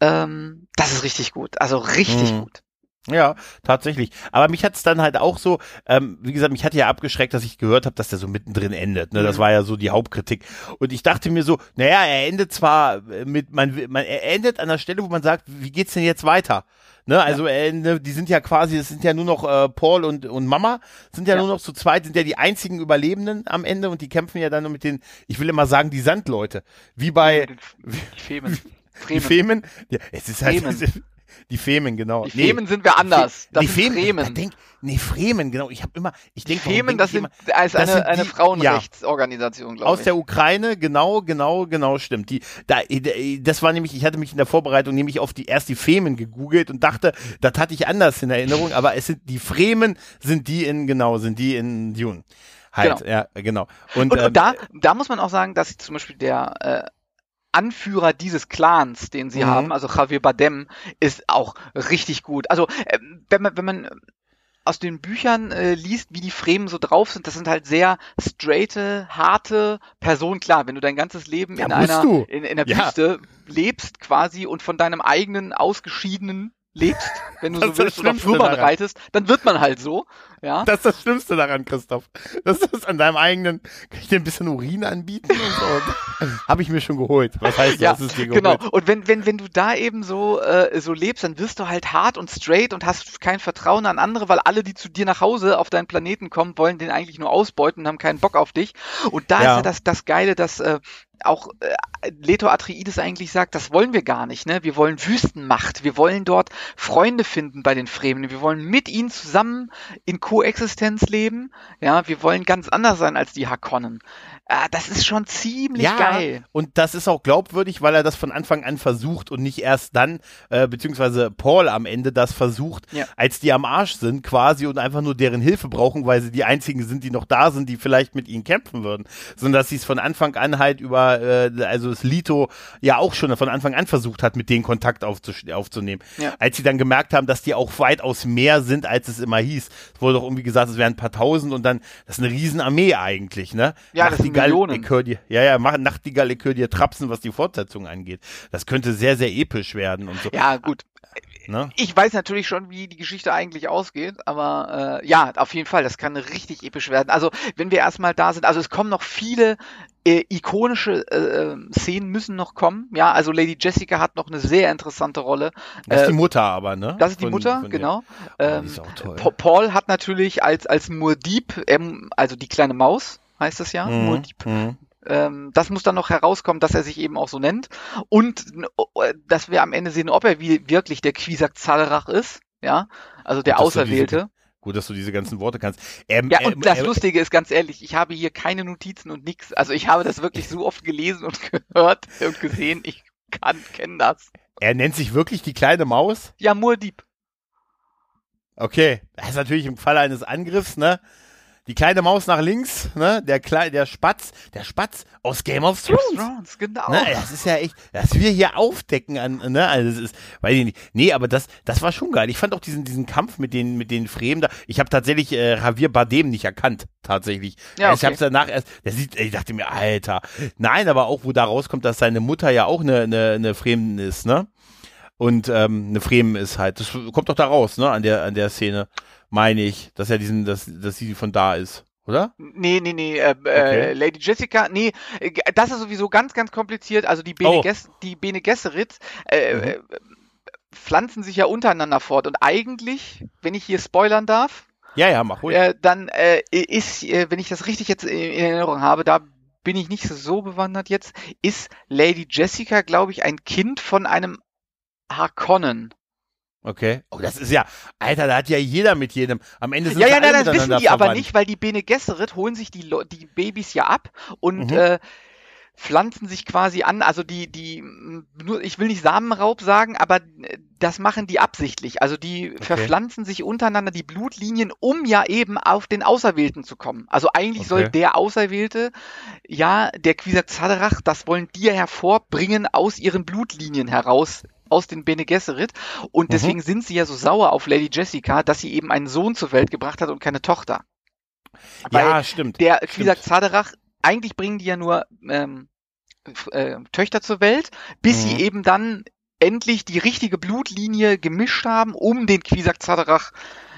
Ähm, das ist richtig gut, also richtig Mhm. gut. Ja, tatsächlich. Aber mich hat's dann halt auch so, ähm, wie gesagt, mich hat ja abgeschreckt, dass ich gehört habe, dass der so mittendrin endet. Ne? Das Mhm. war ja so die Hauptkritik. Und ich dachte mir so, naja, er endet zwar äh, mit, man, man, er endet an der Stelle, wo man sagt, wie geht's denn jetzt weiter? Ne, also äh, ne, die sind ja quasi, es sind ja nur noch äh, Paul und, und Mama, sind ja, Ja. nur noch zu zweit, sind ja die einzigen Überlebenden am Ende und die kämpfen ja dann nur mit den, ich will immer sagen, die Sandleute. Wie bei Die Femen. die. Femen. Ja, es ist halt Fremen. die Femen, genau. Die Femen sind wir anders. Das die Femen, Fremen. Denk, nee, Fremen, genau. Ich habe immer, ich denke, Femen, denk das sind, immer- das eine, sind eine die- Frauenrechtsorganisation, glaube aus ich. der Ukraine, genau, genau, genau, stimmt. Die, da, das war nämlich, ich hatte mich in der Vorbereitung nämlich auf die erst die Femen gegoogelt und dachte, das hatte ich anders in Erinnerung, aber es sind die Fremen, sind die in, genau, sind die in Dune. Halt, Genau. ja, genau. Und, und, ähm, und da, da muss man auch sagen, dass zum Beispiel der äh, Anführer dieses Clans, den sie Mhm. haben, also Javier Bardem, ist auch richtig gut. Also ähm, wenn man, wenn man äh, aus den Büchern äh, liest, wie die Fremen so drauf sind, das sind halt sehr straighte, harte Personen. Klar, wenn du dein ganzes Leben Ja, in einer in, in der Ja. Wüste lebst quasi und von deinem eigenen ausgeschiedenen lebst, wenn du Das so willst, oder Würmern daran. reitest, dann wird man halt so, ja. Das ist das Schlimmste daran, Christoph. Das ist an deinem eigenen, kann ich dir ein bisschen Urin anbieten und so? Habe ich mir schon geholt. Was heißt, Ja, das ist dir geholt? Genau. Und wenn, wenn, wenn du da eben so, äh, so lebst, dann wirst du halt hart und straight und hast kein Vertrauen an andere, weil alle, die zu dir nach Hause auf deinen Planeten kommen, wollen den eigentlich nur ausbeuten und haben keinen Bock auf dich. Und da Ja. ist ja das, das Geile, dass äh, auch äh, Leto Atreides eigentlich sagt, das wollen wir gar nicht, ne? Wir wollen Wüstenmacht. Wir wollen dort Freunde finden bei den Fremen. Wir wollen mit ihnen zusammen in Koexistenz leben. Ja, wir wollen ganz anders sein als die Hakonnen. Äh, das ist schon ziemlich ja, geil. und das ist auch glaubwürdig, weil er das von Anfang an versucht und nicht erst dann, äh, beziehungsweise Paul am Ende das versucht, Ja. als die am Arsch sind quasi und einfach nur deren Hilfe brauchen, weil sie die einzigen sind, die noch da sind, die vielleicht mit ihnen kämpfen würden, sondern dass sie es von Anfang an halt über, äh, also das Lito ja auch schon von Anfang an versucht hat, mit denen Kontakt aufzunehmen. Ja. Als sie dann gemerkt haben, dass die auch weitaus mehr sind, als es immer hieß. Es wurde doch irgendwie gesagt, es wären ein paar tausend und dann, das ist eine Riesenarmee eigentlich, ne? Ja, das sind Millionen. dir, ja, ja, Nachtigall, ich hör dir trapsen, was die Fortsetzung angeht. Das könnte sehr, sehr episch werden und so. Ja, gut. Ne? Ich weiß natürlich schon, wie die Geschichte eigentlich ausgeht, aber äh, ja, auf jeden Fall, das kann richtig episch werden. Also, wenn wir erstmal da sind, also es kommen noch viele äh, ikonische äh, äh, Szenen müssen noch kommen. Ja, also Lady Jessica hat noch eine sehr interessante Rolle. Das ist Äh, die Mutter aber, ne? Das ist die Von- Mutter, von genau. Oh, Ähm, ist auch toll. Pa- Paul hat natürlich als als Murdieb, ähm, also die kleine Maus heißt es ja, Mhm, Murdieb, mhm. Ähm, das muss dann noch herauskommen, dass er sich eben auch so nennt. Und äh, dass wir am Ende sehen, ob er wie, wirklich der Quisak Zalrach ist. Ja, also der Auserwählte. Gut, dass du diese ganzen Worte kannst. Ähm, Ja, ähm, und das ähm, Lustige ist ganz ehrlich, ich habe hier keine Notizen und nix. Also ich habe das wirklich so oft gelesen und gehört und gesehen. Ich kann, kenne das. Er nennt sich wirklich die kleine Maus? Ja, Murdieb. Okay. Das ist natürlich im Falle eines Angriffs, ne? Die kleine Maus nach links, ne? Der Klei der Spatz, der Spatz aus Game of Thrones. Thrones, genau. Ne, das ist ja echt, dass wir hier aufdecken an, ne, also das ist, weiß ich nicht. Nee, aber das, das war schon geil. Ich fand auch diesen, diesen Kampf mit den, mit den Fremen da. Ich habe tatsächlich äh, Javier Bardem nicht erkannt, tatsächlich. Ja, Ich okay. hab's danach erst, der sieht, ich dachte mir, Alter. Nein, aber auch, wo da rauskommt, dass seine Mutter ja auch eine, eine, eine Fremen ist, ne? Und ähm, eine Fremen ist halt. Das kommt doch da raus, ne, an der, an der Szene, meine ich, dass er diesen, dass, dass sie von da ist. oder? Nee, nee, nee, äh, Okay. äh, Lady Jessica, nee, äh, das ist sowieso ganz, ganz kompliziert. Also die Bene, Oh. Ges die Bene Gesserit äh, Mhm. äh, pflanzen sich ja untereinander fort. Und eigentlich, wenn ich hier spoilern darf, Ja, ja, mach ruhig. äh, dann äh, ist, wenn ich das richtig jetzt in Erinnerung habe, da bin ich nicht so bewandert jetzt, ist Lady Jessica, glaube ich, ein Kind von einem Harkonnen. Okay. Oh, das ist ja, Alter, da hat ja jeder mit jedem. Am Ende sind Ja, sie ja, alle nein, das wissen die aber verwandt. nicht, weil die Bene Gesserit holen sich die, die Babys ja ab und Mhm. äh, pflanzen sich quasi an. Also die, die, nur, ich will nicht Samenraub sagen, aber äh, das machen die absichtlich. Also die verpflanzen sich untereinander die Blutlinien, um ja eben auf den Auserwählten zu kommen. Also eigentlich soll Okay. der Auserwählte, ja, der Quisatz-Haderach, das wollen die ja hervorbringen aus ihren Blutlinien heraus aus den Bene Gesserit und Mhm. deswegen sind sie ja so sauer auf Lady Jessica, dass sie eben einen Sohn zur Welt gebracht hat und keine Tochter. Weil Ja, stimmt. der stimmt. Quisatz Zaderach, eigentlich bringen die ja nur ähm, äh, Töchter zur Welt, bis Mhm. sie eben dann endlich die richtige Blutlinie gemischt haben, um den Quisatz Zaderach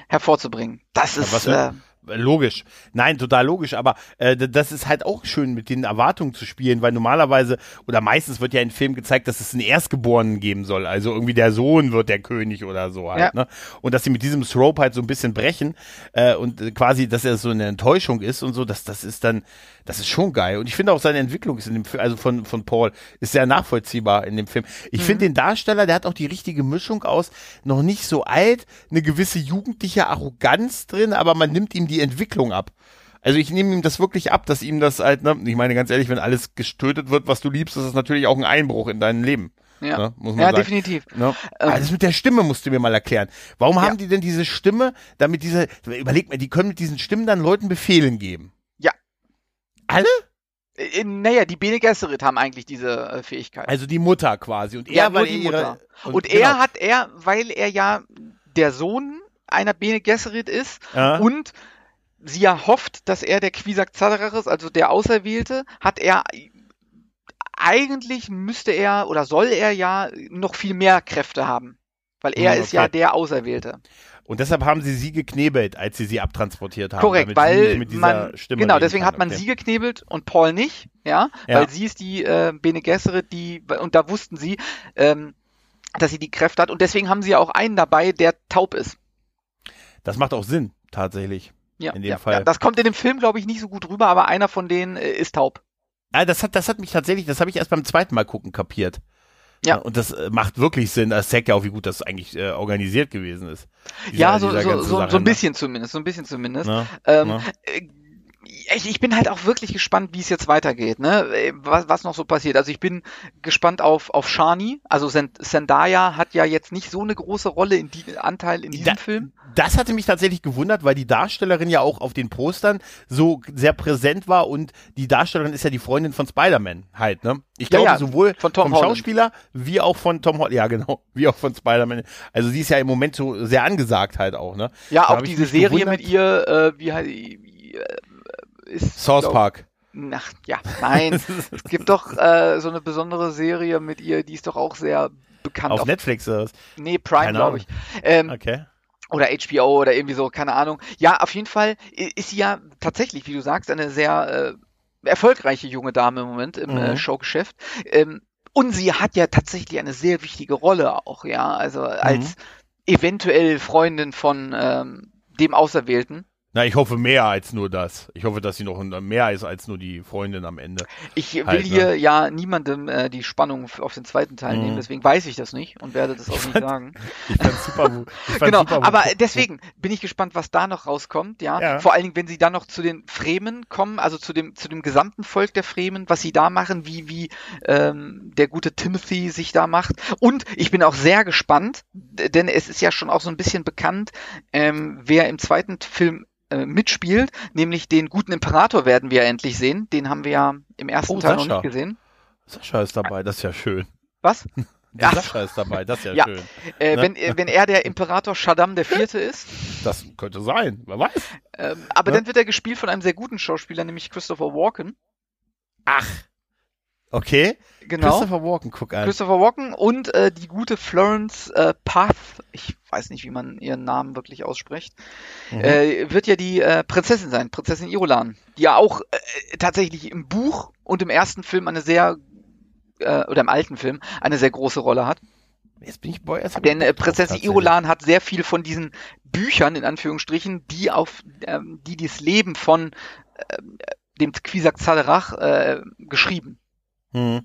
hervorzubringen. Das Ja, ist was- äh, Logisch. Nein, total logisch. Aber äh, das ist halt auch schön, mit den Erwartungen zu spielen, weil normalerweise oder meistens wird ja in Filmen gezeigt, dass es einen Erstgeborenen geben soll. Also irgendwie der Sohn wird der König oder so halt. Ja. Ne? Und dass sie mit diesem Trope halt so ein bisschen brechen äh, und äh, quasi, dass er so eine Enttäuschung ist und so, das, das ist dann, das ist schon geil. Und ich finde auch seine Entwicklung ist in dem Film, also von, von Paul, ist sehr nachvollziehbar in dem Film. Ich finde den Darsteller, der hat auch die richtige Mischung aus, noch nicht so alt, eine gewisse jugendliche Arroganz drin, aber man nimmt ihm die Entwicklung ab. Also ich nehme ihm das wirklich ab, dass ihm das halt, ne, ich meine ganz ehrlich, wenn alles getötet wird, was du liebst, ist das natürlich auch ein Einbruch in deinem Leben. ja, Ne, muss man ja sagen. definitiv. Ne? Ähm. Aber das mit der Stimme musst du mir mal erklären. Warum Ja. haben die denn diese Stimme, damit diese, überleg mal, die können mit diesen Stimmen dann Leuten Befehlen geben. Ja. Alle? Äh, naja, die Bene Gesserit haben eigentlich diese äh, Fähigkeit. Also die Mutter quasi. Und er, Ja, weil die er ihre, Mutter. Und, genau. er hat er, weil er ja der Sohn einer Bene Gesserit ist Ja. und sie ja hofft, dass er der Quisak Zadarach ist, also der Auserwählte, hat er eigentlich müsste er oder soll er ja noch viel mehr Kräfte haben. Weil er Hm, ist ja okay. der Auserwählte. Und deshalb haben sie sie geknebelt, als sie sie abtransportiert haben. Korrekt, weil man, Stimme genau, deswegen kann. hat man Okay. sie geknebelt und Paul nicht, ja, Ja. weil sie ist die äh, Bene Gesserit, die, und da wussten sie, ähm, dass sie die Kräfte hat und deswegen haben sie ja auch einen dabei, der taub ist. Das macht auch Sinn, tatsächlich. Ja, In dem ja, Fall. Ja, das kommt in dem Film, glaube ich, nicht so gut rüber, aber einer von denen äh, ist taub. Ja, das hat, das hat mich tatsächlich, das habe ich erst beim zweiten Mal gucken kapiert. Ja. Und das äh, macht wirklich Sinn. Das zeigt ja auch, wie gut das eigentlich äh, organisiert gewesen ist. Dieser- ja, so, so, so, so ein ne? bisschen zumindest, so ein bisschen zumindest. Ne? Ähm, Ne? Ich, ich bin halt auch wirklich gespannt, wie es jetzt weitergeht, ne? Äh, Was, was noch so passiert. Also ich bin gespannt auf, auf Shani. Also Zend- Zendaya hat ja jetzt nicht so eine große Rolle in die Anteil in diesem Da- Film. Das hatte mich tatsächlich gewundert, weil die Darstellerin ja auch auf den Postern so sehr präsent war und die Darstellerin ist ja die Freundin von Spider-Man halt, ne? Ich Ja, glaube ja, sowohl vom Holland. Schauspieler wie auch von Tom Holland, ja genau, wie auch von Spider-Man. Also sie ist ja im Moment so sehr angesagt halt auch, ne? Ja, Da auch diese Serie gewundert. mit ihr, äh, wie halt, ist. South glaub- Park. Ach, ja, nein. es gibt doch äh, so eine besondere Serie mit ihr, die ist doch auch sehr bekannt. Auf Netflix oder was? nee, Prime, glaube ich. Ähm, Okay. oder HBO oder irgendwie so, keine Ahnung. Ja, auf jeden Fall ist sie ja tatsächlich, wie du sagst, eine sehr äh, erfolgreiche junge Dame im Moment im Mhm. äh, Showgeschäft. Ähm, und sie hat ja tatsächlich eine sehr wichtige Rolle auch, ja, also als eventuell Freundin von ähm, dem Auserwählten. Na, ich hoffe mehr als nur das. Ich hoffe, dass sie noch mehr ist als nur die Freundin am Ende. Ich will Halt, ne? hier ja niemandem äh, die Spannung auf den zweiten Teil Mhm. nehmen, deswegen weiß ich das nicht und werde das auch nicht fand- sagen. Ich fand's super. Ich fand's Genau, super, aber deswegen bin ich gespannt, was da noch rauskommt, ja. Ja. Vor allen Dingen, wenn sie dann noch zu den Fremen kommen, also zu dem, zu dem gesamten Volk der Fremen, was sie da machen, wie, wie ähm, der gute Timothy sich da macht. Und ich bin auch sehr gespannt, denn es ist ja schon auch so ein bisschen bekannt, ähm, wer im zweiten Film äh, mitspielt, nämlich den guten Imperator werden wir endlich sehen. Den haben wir ja im ersten Oh, Teil noch Sascha. nicht gesehen. Sascha ist dabei, das ist ja schön. Was? Ach. Sascha ist dabei, das ist ja, Ja. schön. Äh, Ne? wenn, äh, wenn er der Imperator Shaddam der Vierte ist. Das könnte sein, wer weiß. Ähm, aber Ne? dann wird er gespielt von einem sehr guten Schauspieler, nämlich Christopher Walken. Ach. Okay. Genau. Christopher Walken, guck an. Christopher Walken und äh, die gute Florence äh, Path, ich weiß nicht, wie man ihren Namen wirklich ausspricht, Mhm. äh, wird ja die äh, Prinzessin sein, Prinzessin Irulan, die ja auch äh, tatsächlich im Buch und im ersten Film eine sehr, äh, oder im alten Film, eine sehr große Rolle hat. Jetzt bin ich boy, jetzt hab Denn äh, Prinzessin. Irulan hat sehr viel von diesen Büchern, in Anführungsstrichen, die auf, ähm, die das Leben von ähm, dem Quisak Zaderach äh, geschrieben. Hm.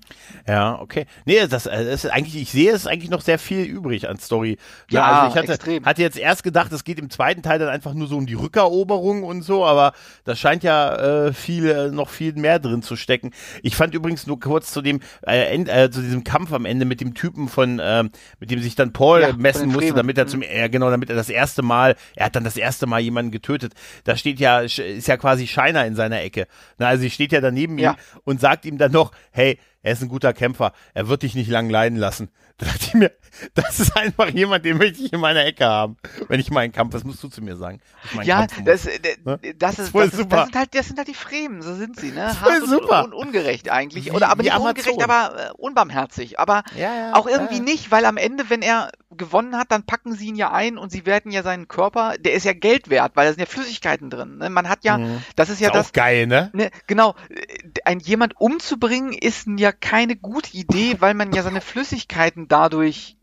Ja, okay. Nee, das, äh, das ist eigentlich, ich sehe, es eigentlich noch sehr viel übrig an Story. Ja, also ich hatte, extrem. hatte jetzt erst gedacht, es geht im zweiten Teil dann einfach nur so um die Rückeroberung und so, aber da scheint ja äh, viel, äh, noch viel mehr drin zu stecken. Ich fand übrigens nur kurz zu dem, äh, End, äh, zu diesem Kampf am Ende mit dem Typen von, ähm, mit dem sich dann Paul Ja, messen musste, damit er Mhm. zum, ja genau, damit er das erste Mal, er hat dann das erste Mal jemanden getötet. Da steht ja, ist ja quasi Shiner in seiner Ecke. Na, also sie steht ja daneben Ja. ihm und sagt ihm dann noch, hey, er ist ein guter Kämpfer, er wird dich nicht lang leiden lassen. Da dachte ich mir, das ist einfach jemand, den möchte ich in meiner Ecke haben, wenn ich meinen Kampf, was musst du zu mir sagen? Ja, das, äh, Ne? das, Das ist das, ist, super. das sind halt, das sind halt die Fremen, so sind sie, ne? Hart und, super. und ungerecht eigentlich. Wie- Oder aber nicht Amazon. ungerecht, aber äh, unbarmherzig. Aber ja, ja, auch irgendwie ja. nicht, weil am Ende, wenn er gewonnen hat, dann packen sie ihn ja ein und sie werten ja seinen Körper, der ist ja Geld wert, weil da sind ja Flüssigkeiten drin. Ne? Man hat ja, Mhm. das ist ja ist das, auch geil, ne? Ne, genau, äh, ein jemand umzubringen ist ja keine gute Idee, weil man ja seine Flüssigkeiten dadurch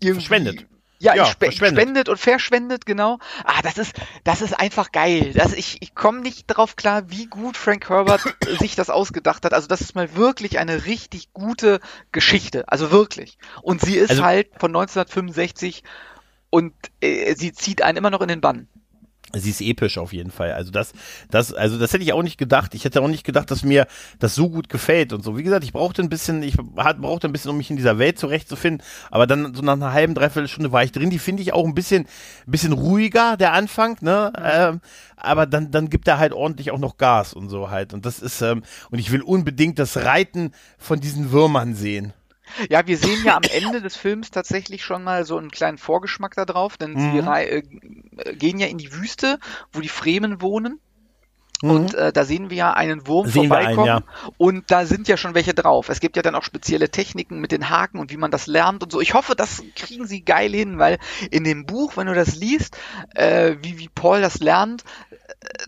irgendwie Verschwendet. Ja, Ja, spe verschwendet. spendet und verschwendet, genau. Ah, das ist, das ist einfach geil. Das, ich ich komme nicht drauf klar, wie gut Frank Herbert sich das ausgedacht hat. Also das ist mal wirklich eine richtig gute Geschichte. Also wirklich. Und sie ist Also- halt von 1965 und äh, sie zieht einen immer noch in den Bann. Sie ist episch auf jeden Fall. Also das, das, also das hätte ich auch nicht gedacht. Ich hätte auch nicht gedacht, dass mir das so gut gefällt und so. Wie gesagt, ich brauchte ein bisschen, ich brauchte ein bisschen, um mich in dieser Welt zurechtzufinden. Aber dann so nach einer halben, dreiviertel Stunde war ich drin. Die finde ich auch ein bisschen, bisschen ruhiger, der Anfang, ne? Ähm, aber dann, dann gibt er halt ordentlich auch noch Gas und so halt. Und das ist, ähm, und ich will unbedingt das Reiten von diesen Würmern sehen. Ja, wir sehen ja am Ende des Films tatsächlich schon mal so einen kleinen Vorgeschmack da drauf, denn sie Mhm. rei- äh, gehen ja in die Wüste, wo die Fremen wohnen. Mhm. Und äh, da sehen wir ja einen Wurm Sehen wir einen, vorbeikommen ja. und da sind ja schon welche drauf. Es gibt ja dann auch spezielle Techniken mit den Haken und wie man das lernt und so. Ich hoffe, das kriegen sie geil hin, weil in dem Buch, wenn du das liest, äh, wie, wie Paul das lernt, äh,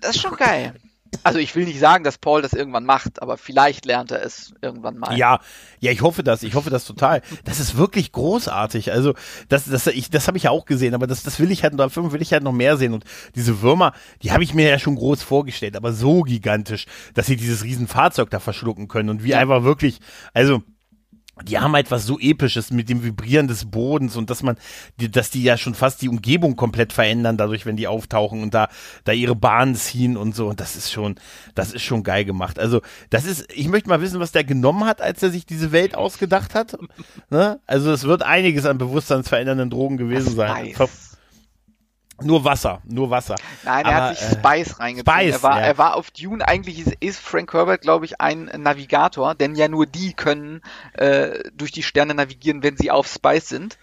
das ist schon geil. Also ich will nicht sagen, dass Paul das irgendwann macht, aber vielleicht lernt er es irgendwann mal. Ja, ja, ich hoffe das, ich hoffe das total. Das ist wirklich großartig. Also, das, das, ich, das habe ich ja auch gesehen, aber das, das will ich halt, davon will ich halt noch mehr sehen. Und diese Würmer, die habe ich mir ja schon groß vorgestellt, aber so gigantisch, dass sie dieses Riesenfahrzeug da verschlucken können und wie Ja. einfach wirklich, also, die haben halt was so episches mit dem Vibrieren des Bodens und dass man, die, dass die ja schon fast die Umgebung komplett verändern dadurch, wenn die auftauchen und da, da ihre Bahnen ziehen und so. Und das ist schon, das ist schon geil gemacht. Also, das ist, ich möchte mal wissen, was der genommen hat, als er sich diese Welt ausgedacht hat. Ne? Also, es wird einiges an bewusstseinsverändernden Drogen gewesen sein. Spice. Ver- Nur Wasser, nur Wasser. Nein, er Aber, hat sich äh, Spice reingezogen. Spice, er, war, ja. er war auf Dune, eigentlich ist, ist Frank Herbert, glaube ich, ein Navigator, denn ja nur die können äh, durch die Sterne navigieren, wenn sie auf Spice sind.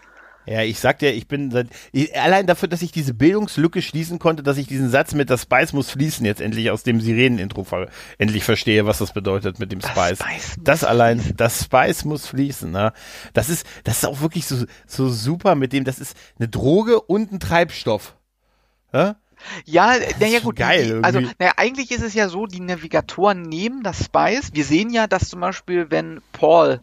Ja, ich sag dir, ich bin seit, ich, allein dafür, dass ich diese Bildungslücke schließen konnte, dass ich diesen Satz mit das Spice muss fließen jetzt endlich aus dem Sirenen-Intro ver endlich verstehe, was das bedeutet mit dem Das Spice. Spice muss das allein, das Spice muss fließen, ne? Das ist, das ist auch wirklich so, so super mit dem, das ist eine Droge und ein Treibstoff. Ja? Ja, naja gut, geil also irgendwie. naja, eigentlich ist es ja so, die Navigatoren nehmen das Spice. Wir sehen ja, dass zum Beispiel, wenn Paul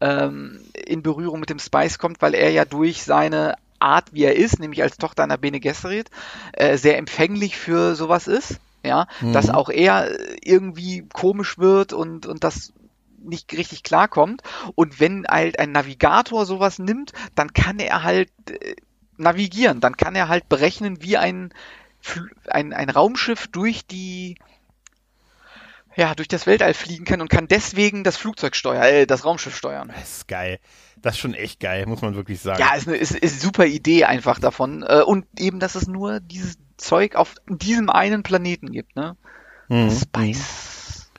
ähm, in Berührung mit dem Spice kommt, weil er ja durch seine Art, wie er ist, nämlich als Tochter einer Bene Gesserit, äh, sehr empfänglich für sowas ist, ja, dass auch er äh, irgendwie komisch wird und, und das nicht richtig klarkommt. Und wenn halt ein Navigator sowas nimmt, dann kann er halt äh, navigieren, dann kann er halt berechnen, wie ein, ein, ein Raumschiff durch die ja, durch das Weltall fliegen kann und kann deswegen das Flugzeug steuern, äh, das Raumschiff steuern. Das ist geil. Das ist schon echt geil, muss man wirklich sagen. Ja, ist eine, ist, ist super Idee einfach davon. Äh, und eben, dass es nur dieses Zeug auf diesem einen Planeten gibt, ne? Mhm. Spice.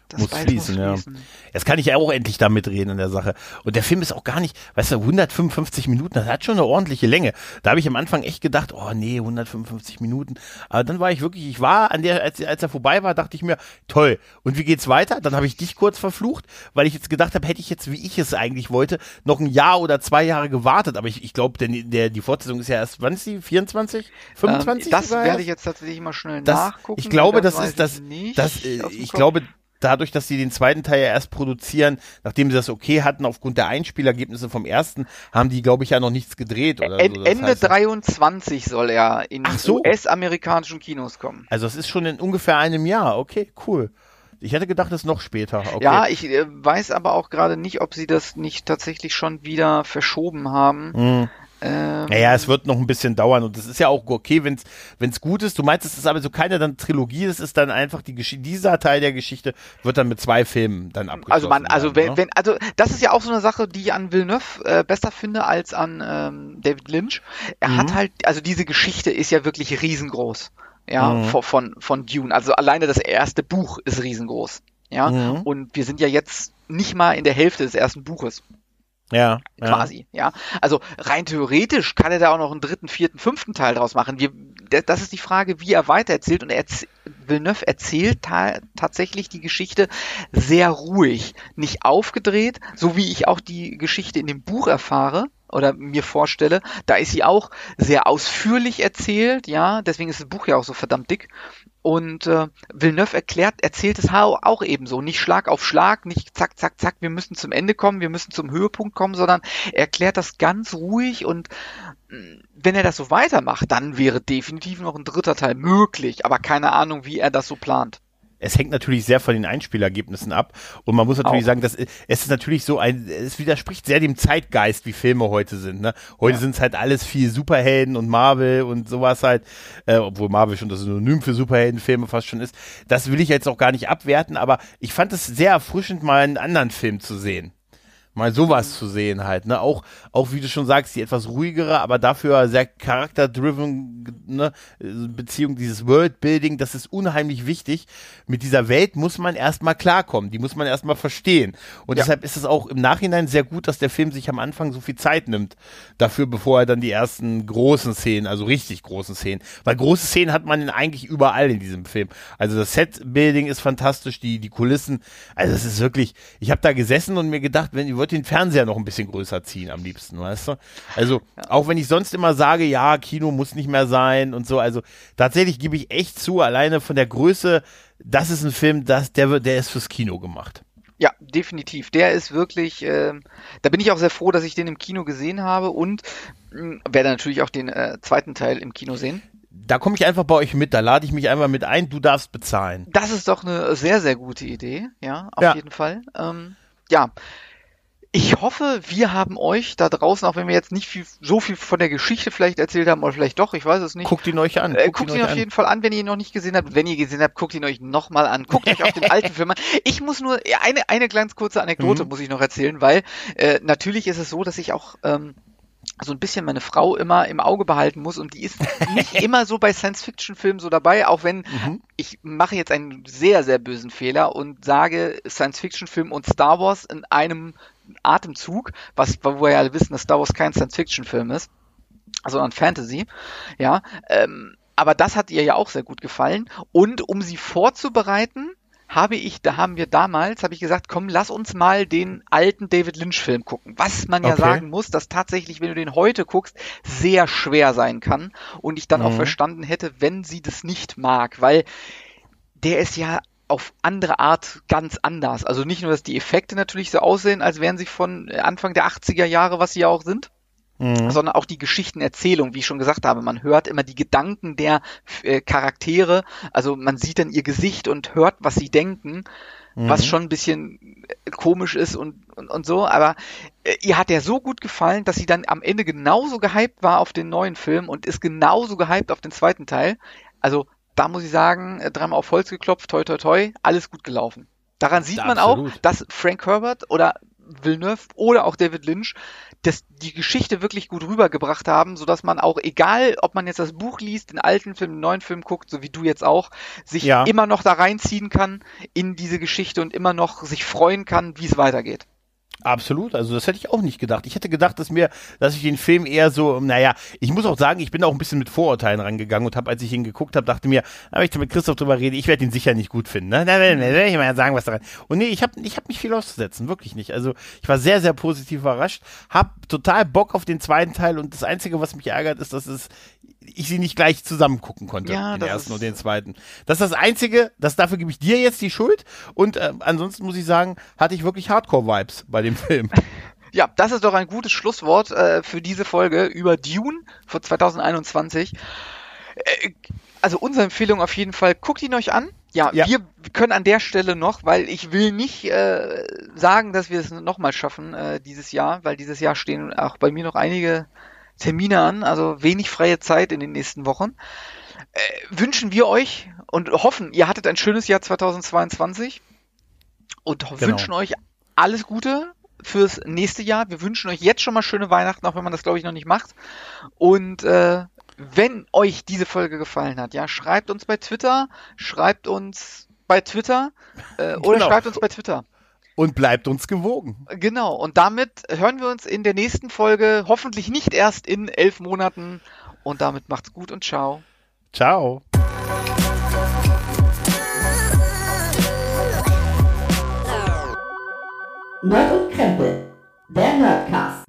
Das muss beides fließen, muss ja. fließen. Jetzt kann ich ja auch endlich da mitreden in der Sache. Und der Film ist auch gar nicht, weißt du, 155 Minuten, das hat schon eine ordentliche Länge. Da habe ich am Anfang echt gedacht, oh nee, 155 Minuten. Aber dann war ich wirklich, ich war an der, als, als er vorbei war, dachte ich mir, toll. Und wie geht's weiter? Dann habe ich dich kurz verflucht, weil ich jetzt gedacht habe, hätte ich jetzt, wie ich es eigentlich wollte, noch ein Jahr oder zwei Jahre gewartet. Aber ich, ich glaube, der, der, die Fortsetzung ist ja erst, wann ist die? 24? 25? Ähm, das werde ich jetzt tatsächlich mal schnell das, nachgucken. ich glaube, das ist das, ich nicht das äh, ich Kopf. glaube, dadurch, dass sie den zweiten Teil ja erst produzieren, nachdem sie das okay hatten, aufgrund der Einspielergebnisse vom ersten, haben die, glaube ich, ja noch nichts gedreht oder En- so. Ende heißt, 23 soll er in so. US-amerikanischen Kinos kommen. Also es ist schon in ungefähr einem Jahr. Okay, cool. Ich hätte gedacht, es ist noch später. Okay. Ja, ich äh, weiß aber auch gerade nicht, ob sie das nicht tatsächlich schon wieder verschoben haben. Hm. Ähm, Naja, es wird noch ein bisschen dauern und das ist ja auch okay, wenn es gut ist. Du meinst, es ist aber so keine dann Trilogie, es ist dann einfach die Geschichte, dieser Teil der Geschichte wird dann mit zwei Filmen dann abgeschlossen. also man, also werden, wenn, ne? wenn, also das ist ja auch so eine Sache, die ich an Villeneuve äh, besser finde als an ähm, David Lynch. Er Mhm. hat halt, also diese Geschichte ist ja wirklich riesengroß, ja, Mhm. von, von von Dune. Also alleine das erste Buch ist riesengroß, ja. Mhm. Und wir sind ja jetzt nicht mal in der Hälfte des ersten Buches. Ja, ja. quasi, ja. Also rein theoretisch kann er da auch noch einen dritten, vierten, fünften Teil draus machen. Wir, das ist die Frage, wie er weitererzählt und er Villeneuve erzählt ta tatsächlich die Geschichte sehr ruhig, nicht aufgedreht, so wie ich auch die Geschichte in dem Buch erfahre oder mir vorstelle. Da ist sie auch sehr ausführlich erzählt, ja, deswegen ist das Buch ja auch so verdammt dick. Und äh, Villeneuve erklärt, erzählt es auch, auch ebenso. Nicht Schlag auf Schlag, nicht zack, zack, zack, wir müssen zum Ende kommen, wir müssen zum Höhepunkt kommen, sondern er erklärt das ganz ruhig und mh, wenn er das so weitermacht, dann wäre definitiv noch ein dritter Teil möglich, aber keine Ahnung, wie er das so plant. Es hängt natürlich sehr von den Einspielergebnissen ab. Und man muss natürlich Auch. sagen, dass es ist natürlich so ein, es widerspricht sehr dem Zeitgeist, wie Filme heute sind. Ne? Heute Ja. sind es halt alles viel Superhelden und Marvel und sowas halt, äh, obwohl Marvel schon das Synonym für Superheldenfilme fast schon ist. Das will ich jetzt auch gar nicht abwerten, aber ich fand es sehr erfrischend, mal einen anderen Film zu sehen. Mal sowas zu sehen halt, ne? Auch, auch wie du schon sagst, die etwas ruhigere, aber dafür sehr charakterdriven, ne? Beziehung, dieses Worldbuilding, das ist unheimlich wichtig. Mit dieser Welt muss man erstmal klarkommen, die muss man erstmal verstehen. Und Ja. deshalb ist es auch im Nachhinein sehr gut, dass der Film sich am Anfang so viel Zeit nimmt dafür, bevor er dann die ersten großen Szenen, also richtig großen Szenen, weil große Szenen hat man eigentlich überall in diesem Film. Also das Set-Building ist fantastisch, die, die Kulissen, also es ist wirklich, ich habe da gesessen und mir gedacht, wenn ich würde den Fernseher noch ein bisschen größer ziehen am liebsten, weißt du? Also auch wenn ich sonst immer sage, ja, Kino muss nicht mehr sein und so, also tatsächlich gebe ich echt zu, alleine von der Größe, das ist ein Film, das, der, der ist fürs Kino gemacht. Ja, definitiv. Der ist wirklich, ähm, da bin ich auch sehr froh, dass ich den im Kino gesehen habe und mh, werde natürlich auch den äh, zweiten Teil im Kino sehen. Da komme ich einfach bei euch mit, da lade ich mich einfach mit ein, du darfst bezahlen. Das ist doch eine sehr, sehr gute Idee, ja, auf Ja. jeden Fall. Ähm, ja, ich hoffe, wir haben euch da draußen, auch wenn wir jetzt nicht viel, so viel von der Geschichte vielleicht erzählt haben, oder vielleicht doch, ich weiß es nicht. Guckt ihn euch an. Äh, guckt ihn euch auf an. jeden Fall an, wenn ihr ihn noch nicht gesehen habt. Wenn ihr ihn gesehen habt, guckt ihn euch nochmal an. Guckt euch auch den alten Film an. Ich muss nur, eine, eine ganz kurze Anekdote Mhm. muss ich noch erzählen, weil äh, natürlich ist es so, dass ich auch ähm, so ein bisschen meine Frau immer im Auge behalten muss und die ist nicht immer so bei Science-Fiction-Filmen so dabei, auch wenn Mhm. ich mache jetzt einen sehr, sehr bösen Fehler und sage Science-Fiction-Film und Star Wars in einem Atemzug, was, wo wir ja alle wissen, dass Star Wars kein Science-Fiction-Film ist, sondern Fantasy, ja, ähm, aber das hat ihr ja auch sehr gut gefallen und um sie vorzubereiten, habe ich, da haben wir damals, habe ich gesagt, komm, lass uns mal den alten David Lynch Film gucken. Was man ja Okay. sagen muss, dass tatsächlich, wenn du den heute guckst, sehr schwer sein kann und ich dann auch Mhm. verstanden hätte, wenn sie das nicht mag, weil der ist ja auf andere Art ganz anders. Also nicht nur, dass die Effekte natürlich so aussehen, als wären sie von Anfang der 80er Jahre, was sie ja auch sind, Mhm. sondern auch die Geschichtenerzählung, wie ich schon gesagt habe. Man hört immer die Gedanken der äh, Charaktere, also man sieht dann ihr Gesicht und hört, was sie denken, was Mhm. schon ein bisschen äh, komisch ist und, und, und so, aber äh, ihr hat der so gut gefallen, dass sie dann am Ende genauso gehypt war auf den neuen Film und ist genauso gehypt auf den zweiten Teil. Also da muss ich sagen, äh, dreimal auf Holz geklopft, toi toi toi, alles gut gelaufen. Daran sieht man auch, Absolut. dass Frank Herbert oder Villeneuve oder auch David Lynch, das die Geschichte wirklich gut rübergebracht haben, so dass man auch, egal ob man jetzt das Buch liest, den alten Film, den neuen Film guckt, so wie du jetzt auch, sich Ja. immer noch da reinziehen kann in diese Geschichte und immer noch sich freuen kann, wie es weitergeht. Absolut, also das hätte ich auch nicht gedacht. Ich hätte gedacht, dass mir, dass ich den Film eher so, naja, ich muss auch sagen, ich bin auch ein bisschen mit Vorurteilen rangegangen und habe, als ich ihn geguckt habe, dachte mir, aber ich mit Christoph drüber rede, ich werde ihn sicher nicht gut finden. Ne? Da werde werd ich mal sagen, was daran. Und nee, ich habe ich hab nicht viel auszusetzen, wirklich nicht. Also ich war sehr, sehr positiv überrascht, habe total Bock auf den zweiten Teil und das Einzige, was mich ärgert, ist, dass es ich sie nicht gleich zusammen gucken konnte, Ja, den das ersten ist- und den zweiten. Das ist das Einzige, das dafür gebe ich dir jetzt die Schuld und äh, ansonsten muss ich sagen, hatte ich wirklich Hardcore-Vibes bei dem Film. Ja, das ist doch ein gutes Schlusswort äh, für diese Folge über Dune von 2021. Äh, also unsere Empfehlung auf jeden Fall, guckt ihn euch an. Ja, Ja. wir können an der Stelle noch, weil ich will nicht äh, sagen, dass wir es nochmal schaffen äh, dieses Jahr, weil dieses Jahr stehen auch bei mir noch einige Termine an, also wenig freie Zeit in den nächsten Wochen. Äh, wünschen wir euch und hoffen, ihr hattet ein schönes Jahr 2022 und Genau. wünschen euch alles Gute fürs nächste Jahr. Wir wünschen euch jetzt schon mal schöne Weihnachten, auch wenn man das glaube ich noch nicht macht. Und äh, wenn euch diese Folge gefallen hat, ja, schreibt uns bei Twitter, schreibt uns bei Twitter äh, oder Genau. schreibt uns bei Twitter. Und bleibt uns gewogen. Genau. Und damit hören wir uns in der nächsten Folge, hoffentlich nicht erst in elf Monaten. Und damit macht's gut und ciao. Ciao. Nerd und Krempel. Der Nerdcast.